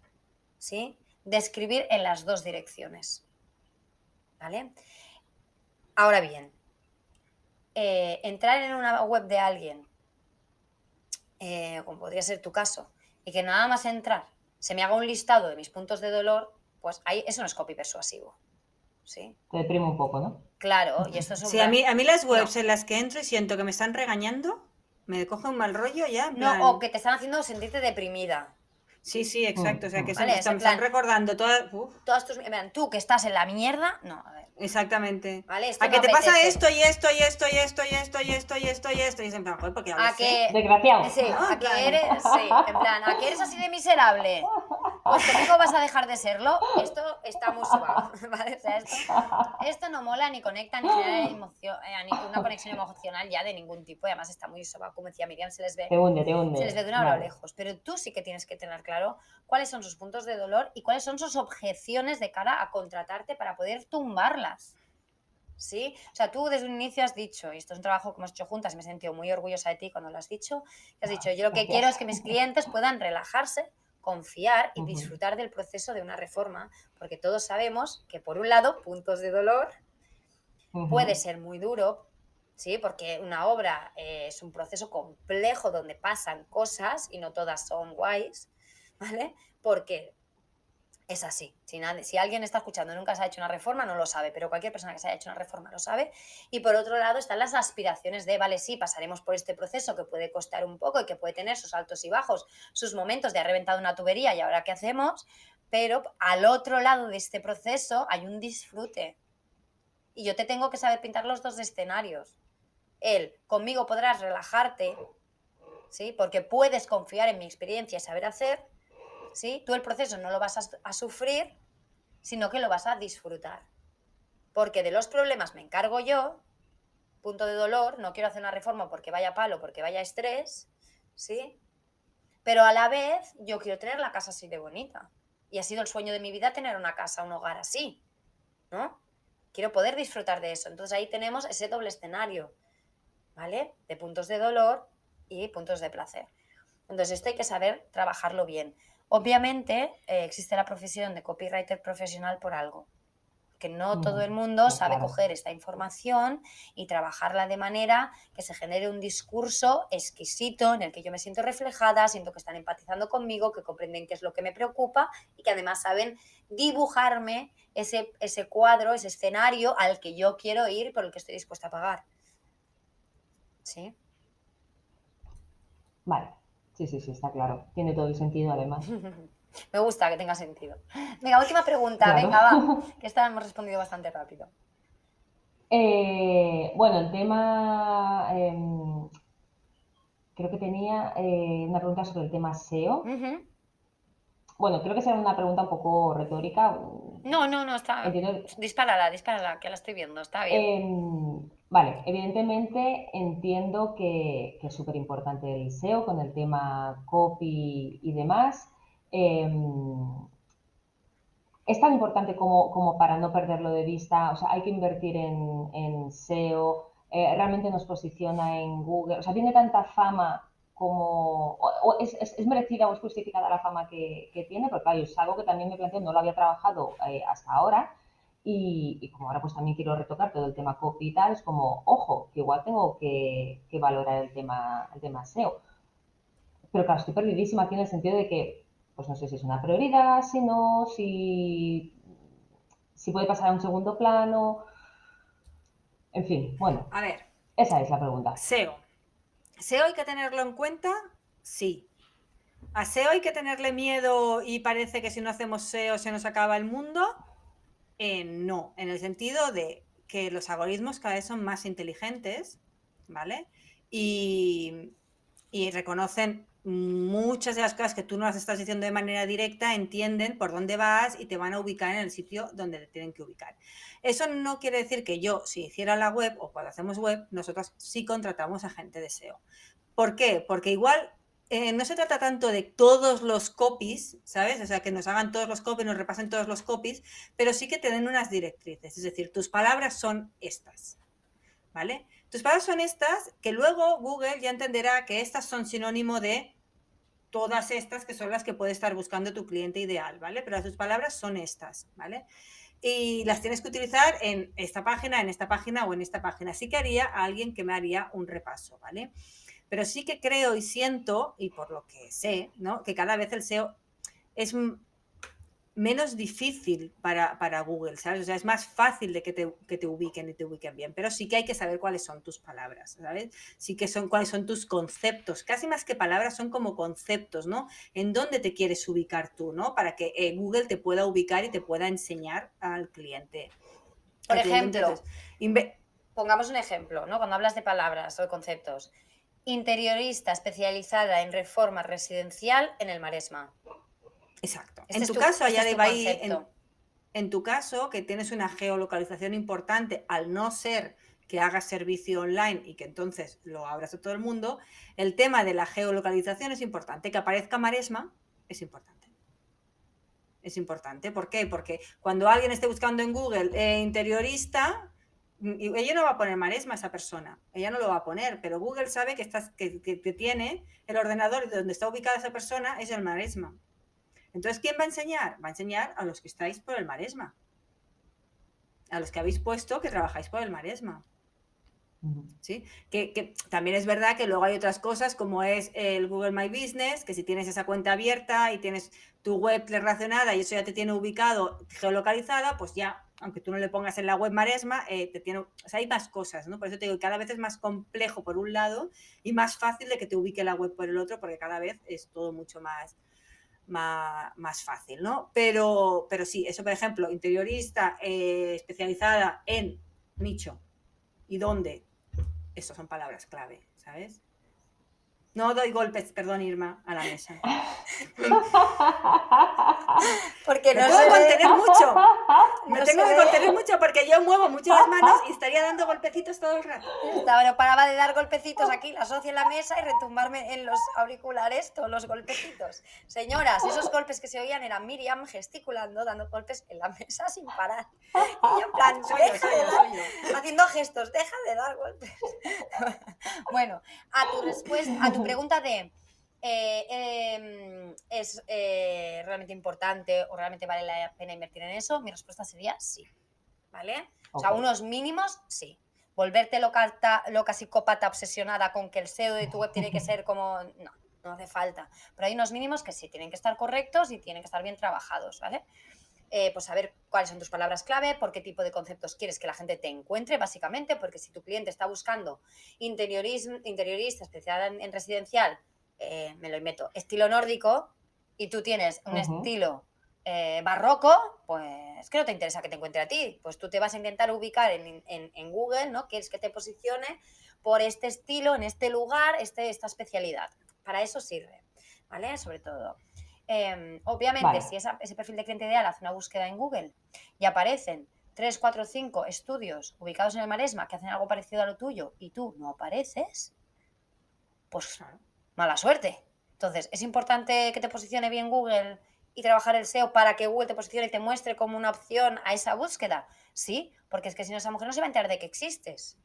¿sí? de escribir en las dos direcciones. ¿Vale? Ahora bien, eh, entrar en una web de alguien, eh, como podría ser tu caso, y que nada más entrar se me haga un listado de mis puntos de dolor, pues ahí eso no es copy persuasivo. ¿sí? Te deprime un poco, ¿no? Claro, y esto es Sí, a, mí, a mí las webs en las que entro y siento que me están regañando, me coge un mal rollo ya. No, o que te están haciendo sentirte deprimida. Sí, sí, exacto. O sea, que se me están, recordando todas. Todas tus. Tú que estás en la mierda. No, a ver. Exactamente. ¿Vale? a que te pasa esto y esto y esto y esto y esto y esto y esto y esto. Y dicen, joder, porque a que. Desgraciado. Sí, a que eres. Sí, en plan, a que eres así de miserable. Pues conmigo vas a dejar de serlo. Esto está muy suave. ¿Vale? O sea, esto, esto no mola ni conecta ni genera emoción, eh, una conexión emocional ya de ningún tipo. Y además está muy suave. Como decía Miriam, se les ve. Te hunde, te hunde. Se les ve de una hora lejos. Pero tú sí que tienes que tener claro cuáles son sus puntos de dolor y cuáles son sus objeciones de cara a contratarte para poder tumbarlas. ¿Sí? O sea, tú desde un inicio has dicho, y esto es un trabajo que hemos hecho juntas y me he sentido muy orgullosa de ti cuando lo has dicho, que has dicho, yo lo que quiero es que mis clientes puedan relajarse confiar y disfrutar del proceso de una reforma, porque todos sabemos que por un lado, puntos de dolor, puede ser muy duro, ¿sí? Porque una obra eh, es un proceso complejo donde pasan cosas y no todas son guays, ¿vale? Porque es así. Si, alguien está escuchando nunca se ha hecho una reforma, no lo sabe, pero cualquier persona que se haya hecho una reforma lo sabe. Y por otro lado están las aspiraciones de, vale, sí, pasaremos por este proceso que puede costar un poco y que puede tener sus altos y bajos, sus momentos de ha reventado una tubería y ahora qué hacemos, pero al otro lado de este proceso hay un disfrute. Y yo te tengo que saber pintar los dos escenarios. El, conmigo podrás relajarte, ¿sí? Porque puedes confiar en mi experiencia y saber hacer, ¿sí? Tú el proceso no lo vas a, sufrir, sino que lo vas a disfrutar. Porque de los problemas me encargo yo, punto de dolor, no quiero hacer una reforma porque vaya palo, porque vaya estrés, ¿sí? Pero a la vez yo quiero tener la casa así de bonita. Y ha sido el sueño de mi vida tener una casa, un hogar así, ¿no? Quiero poder disfrutar de eso. Entonces ahí tenemos ese doble escenario, ¿vale? De puntos de dolor y puntos de placer. Entonces esto hay que saber trabajarlo bien. Obviamente eh, existe la profesión de copywriter profesional por algo, que no todo Mm, el mundo sabe coger esta información y trabajarla de manera que se genere un discurso exquisito en el que yo me siento reflejada, siento que están empatizando conmigo, que comprenden qué es lo que me preocupa y que además saben dibujarme ese, ese cuadro, ese escenario al que yo quiero ir, por el que estoy dispuesta a pagar. ¿Sí? Vale, sí, sí, sí, está claro. Tiene todo el sentido además. Me gusta que tenga sentido. Venga, última pregunta, Claro. venga, va, que esta hemos respondido bastante rápido. Eh, bueno, el tema, em, creo que tenía eh, una pregunta sobre el tema SEO. Bueno, creo que será una pregunta un poco retórica. No, no, no, está. Entiendo- Dispárala, dispárala, que la estoy viendo, está bien. Vale, evidentemente entiendo que, es súper importante el SEO con el tema copy y demás. Em, es tan importante como, para no perderlo de vista. O sea, hay que invertir en, SEO. eh, realmente nos posiciona en Google. O sea, tiene tanta fama como... o- es, merecida o es justificada la fama que, que tiene, porque claro, es algo que también me planteo, no lo había trabajado eh, hasta ahora. Y, y como ahora pues también quiero retocar todo el tema copy y tal, es como, ojo, que igual tengo que, que valorar el tema, el tema SEO. Pero claro, estoy perdidísima aquí en el sentido de que, pues no sé si es una prioridad, si no, si, si puede pasar a un segundo plano. En fin, bueno, A ver, esa es la pregunta. SEO. ¿SEO hay que tenerlo en cuenta? Sí. ¿A SEO hay que tenerle miedo y parece que si no hacemos SEO se nos acaba el mundo? Eh, no, en el sentido de que los algoritmos cada vez son más inteligentes, ¿vale? Y, y reconocen muchas de las cosas que tú no las estás diciendo de manera directa, entienden por dónde vas y te van a ubicar en el sitio donde te tienen que ubicar. Eso no quiere decir que yo, si hiciera la web o cuando hacemos web, nosotros sí contratamos a gente de SEO. ¿Por qué? Porque igual eh, no se trata tanto de todos los copies, ¿sabes? O sea, que nos hagan todos los copies, nos repasen todos los copies, pero sí que te den unas directrices. Es decir, tus palabras son estas, ¿vale? Tus palabras son estas, que luego Google ya entenderá que estas son sinónimo de todas estas que son las que puede estar buscando tu cliente ideal, ¿vale? Pero tus palabras son estas, ¿vale? Y las tienes que utilizar en esta página, en esta página o en esta página. Sí que haría a alguien que me haría un repaso, ¿vale? Pero sí que creo y siento, y por lo que sé, ¿no? Que cada vez el SEO es menos difícil para, para Google, ¿sabes? O sea, es más fácil de que te, que te ubiquen y te ubiquen bien, pero sí que hay que saber cuáles son tus palabras, ¿sabes? Sí que son cuáles son tus conceptos, casi más que palabras son como conceptos, ¿no? En dónde te quieres ubicar tú, ¿no? Para que eh, Google te pueda ubicar y te pueda enseñar al cliente. Por al cliente. ejemplo, Entonces, Pongamos un ejemplo, ¿no? Cuando hablas de palabras o de conceptos. Interiorista especializada en reforma residencial en el Maresma. Exacto. Este en tu, tu- caso, este allá de tu Bahí, en, en tu caso, que tienes una geolocalización importante, al no ser que hagas servicio online y que entonces lo abras a todo el mundo, el tema de la geolocalización es importante. Que aparezca Maresma es importante. Es importante. ¿Por qué? Porque cuando alguien esté buscando en Google eh, interiorista, ella no va a poner Maresma esa persona, ella no lo va a poner, pero Google sabe que, estás, que, que- que tiene el ordenador donde está ubicada esa persona es el Maresma. Entonces, ¿quién va a enseñar? Va a enseñar a los que estáis por el maresma. A los que habéis puesto que trabajáis por el maresma. ¿Sí? Que, también es verdad que luego hay otras cosas como es el Google My Business, que si tienes esa cuenta abierta y tienes tu web relacionada y eso ya te tiene ubicado, geolocalizada, pues ya, aunque tú no le pongas en la web Maresma, eh, te tiene, o sea, hay más cosas, ¿no? Por eso te digo cada vez es más complejo por un lado y más fácil de que te ubique la web por el otro, porque cada vez es todo mucho más, más, fácil, ¿no? Pero, pero sí, eso, por ejemplo, interiorista eh, especializada en nicho y dónde, estas son palabras clave, ¿sabes? No doy golpes, perdón Irma, a la mesa. porque no me puedo contener mucho. Me tengo que contener mucho porque yo muevo mucho las manos y estaría dando golpecitos todo el rato. No paraba de dar golpecitos aquí, la socia en la mesa y retumbarme en los auriculares todos los golpecitos. Señoras, esos golpes que se oían eran Miriam gesticulando, dando golpes en la mesa sin parar. Y en plan, haciendo gestos, deja de dar golpes. bueno, a tu respuesta, a tu pregunta de eh, em, ¿es eh, realmente importante o realmente vale la pena invertir en eso? Mi respuesta sería sí. ¿Vale? O sea, unos mínimos, sí. Volverte loca, loca, psicópata, obsesionada con que el SEO de tu web tiene que ser como. No, no hace falta. Pero hay unos mínimos que sí, tienen que estar correctos y tienen que estar bien trabajados, ¿vale? Eh, pues saber cuáles son tus palabras clave, por qué tipo de conceptos quieres que la gente te encuentre, básicamente, porque si tu cliente está buscando interiorista especial en, residencial, eh, me lo invento, estilo nórdico, y tú tienes un estilo eh, barroco, pues que no te interesa que te encuentre a ti. Pues tú te vas a intentar ubicar en, Google, ¿no? Quieres que te posicione por este estilo, en este lugar, este, esta especialidad. Para eso sirve, ¿vale? Sobre todo. Em, obviamente, si ese perfil de cliente ideal hace una búsqueda en Google y aparecen 3, 4, 5 estudios ubicados en el Maresma que hacen algo parecido a lo tuyo y tú no apareces, pues mala suerte. Entonces, ¿es importante que te posicione bien Google y trabajar el SEO para que Google te posicione y te muestre como una opción a esa búsqueda? Sí, porque es que si no, esa mujer no se va a enterar de que existes.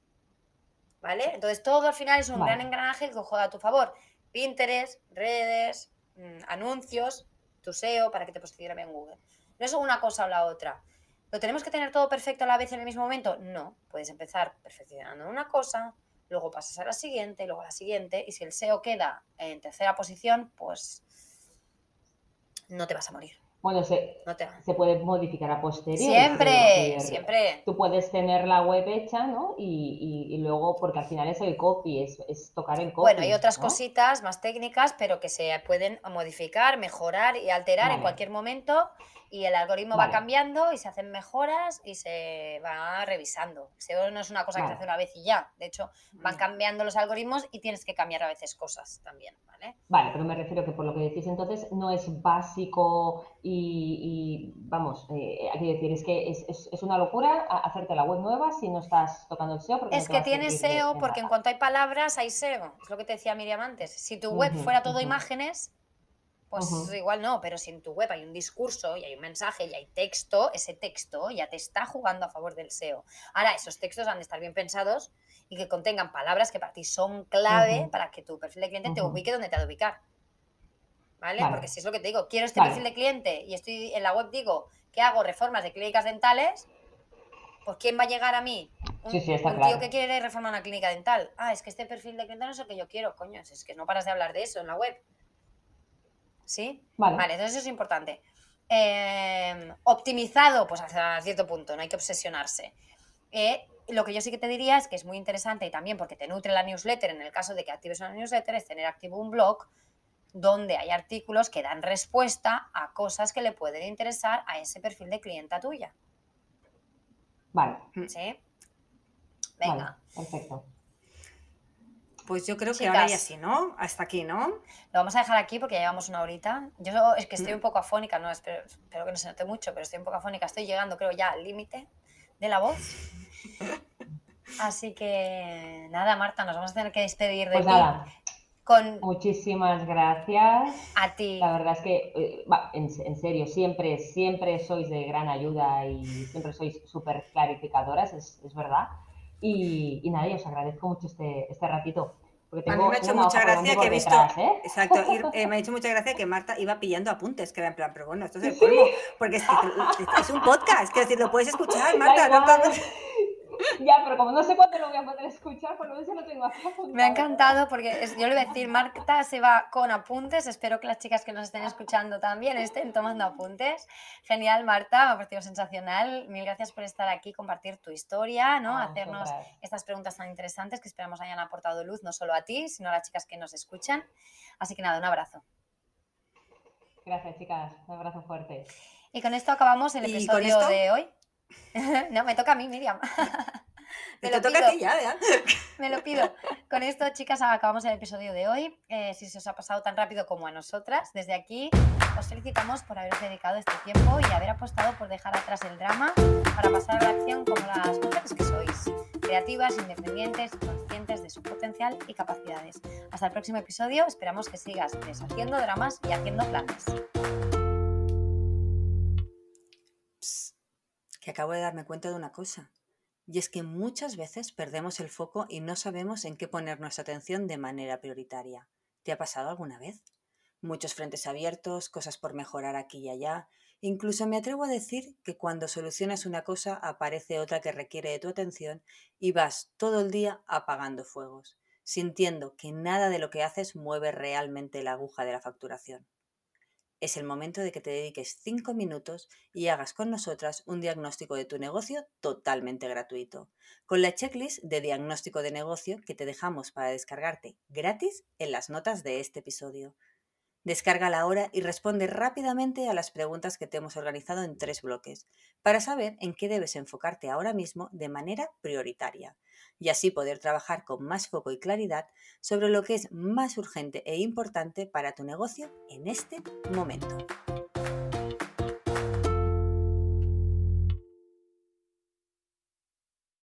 ¿Vale? Entonces, todo al final es un gran engranaje que juega a tu favor. Pinterest, redes, Mm, anuncios, tu SEO, para que te posicione en Google. No es una cosa o la otra. ¿Lo tenemos que tener todo perfecto a la vez en el mismo momento? No, puedes empezar perfeccionando una cosa, luego pasas a la siguiente, luego a la siguiente, y si el SEO queda en tercera posición, pues no te vas a morir. Bueno, se, se puede modificar a posteriori. Siempre, siempre. Tú puedes tener la web hecha, ¿no? Y, y, luego, porque al final es el copy, es, es tocar el copy. Bueno, hay otras cositas más técnicas, pero que se pueden modificar, mejorar y alterar en cualquier momento y el algoritmo va cambiando y se hacen mejoras y se va revisando. SEO no es una cosa que se hace una vez y ya. De hecho, van cambiando los algoritmos y tienes que cambiar a veces cosas también, ¿vale? Vale, pero me refiero que por lo que decís entonces no es básico y, vamos, eh, hay que decir, es que es, es, una locura hacerte la web nueva si no estás tocando el SEO. es que tienes SEO porque en cuanto hay palabras hay SEO. Es lo que te decía Miriam antes. Si tu web fuera todo imágenes pues igual no, pero si en tu web hay un discurso y hay un mensaje y hay texto, ese texto ya te está jugando a favor del SEO. Ahora, esos textos han de estar bien pensados y que contengan palabras que para ti son clave para que tu perfil de cliente te ubique donde te ha de ubicar. ¿Vale? Porque si es lo que te digo, quiero este perfil de cliente y estoy en la web digo que hago reformas de clínicas dentales, pues ¿quién va a llegar a mí? Un, tío que quiere reformar una clínica dental. Ah, es que este perfil de cliente no es el que yo quiero, coño, es que no paras de hablar de eso en la web. ¿Sí? Vale. entonces eso es importante. Em, optimizado, pues hasta cierto punto, no hay que obsesionarse. Eh, lo que yo sí que te diría es que es muy interesante y también porque te nutre la newsletter, en el caso de que actives una newsletter, es tener activo un blog donde hay artículos que dan respuesta a cosas que le pueden interesar a ese perfil de clienta tuya. Vale. ¿Sí? Venga. perfecto. Pues yo creo que ahora ya sí, ¿no? Hasta aquí, ¿no? Lo vamos a dejar aquí porque ya llevamos una horita. Yo es que estoy mm. un poco afónica, no espero, espero, que no se note mucho, pero estoy un poco afónica. Estoy llegando, creo, ya al límite de la voz. Así que nada, Marta, nos vamos a tener que despedir de pues nada. Con... Muchísimas gracias. A ti. La verdad es que, eh, en, serio, siempre, siempre sois de gran ayuda y siempre sois súper clarificadoras, es, es verdad. Y, nada, os agradezco mucho este, este ratito. Porque A mí tengo me ha hecho mucha gracia que he visto. detrás, ¿eh? Exacto, y, eh, me ha hecho mucha gracia que Marta iba pillando apuntes, que era en plan, pero bueno, esto es el colmo, porque es, es un podcast, que decir, lo puedes escuchar, Marta. No Ya, pero como no sé cuándo lo voy a poder escuchar, por lo menos lo tengo apuntado. Me ha encantado porque es- yo le voy a decir, Marta se va con apuntes. Espero que las chicas que nos estén escuchando también estén tomando apuntes. Genial, Marta, me ha parecido sensacional. Mil gracias por estar aquí, compartir tu historia, ¿no? A Hacernos estas preguntas tan interesantes que esperamos hayan aportado luz no solo a ti, sino a las chicas que nos escuchan. Así que nada, un abrazo. Gracias, chicas. Un abrazo fuerte. Y con esto acabamos el ¿Y con episodio esto? de hoy. no, me toca a mí, Miriam. Me Te lo toca pido. a ti ya, ya. Me lo pido. Con esto, chicas, acabamos el episodio de hoy. Eh, si se os ha pasado tan rápido como a nosotras, desde aquí os felicitamos por haberos dedicado este tiempo y haber apostado por dejar atrás el drama para pasar a la acción como las mujeres que sois. Creativas, independientes, conscientes de su potencial y capacidades. Hasta el próximo episodio. Esperamos que sigas deshaciendo dramas y haciendo planes. Que acabo de darme cuenta de una cosa. Y es que muchas veces perdemos el foco y no sabemos en qué poner nuestra atención de manera prioritaria. ¿Te ha pasado alguna vez? Muchos frentes abiertos, cosas por mejorar aquí y allá. Incluso me atrevo a decir que cuando solucionas una cosa aparece otra que requiere de tu atención y vas todo el día apagando fuegos, sintiendo que nada de lo que haces mueve realmente la aguja de la facturación. Es el momento de que te dediques 5 minutos y hagas con nosotras un diagnóstico de tu negocio totalmente gratuito, con la checklist de diagnóstico de negocio que te dejamos para descargarte gratis en las notas de este episodio. Descárgala ahora y responde rápidamente a las preguntas que te hemos organizado en tres bloques, para saber en qué debes enfocarte ahora mismo de manera prioritaria, y así poder trabajar con más foco y claridad sobre lo que es más urgente e importante para tu negocio en este momento.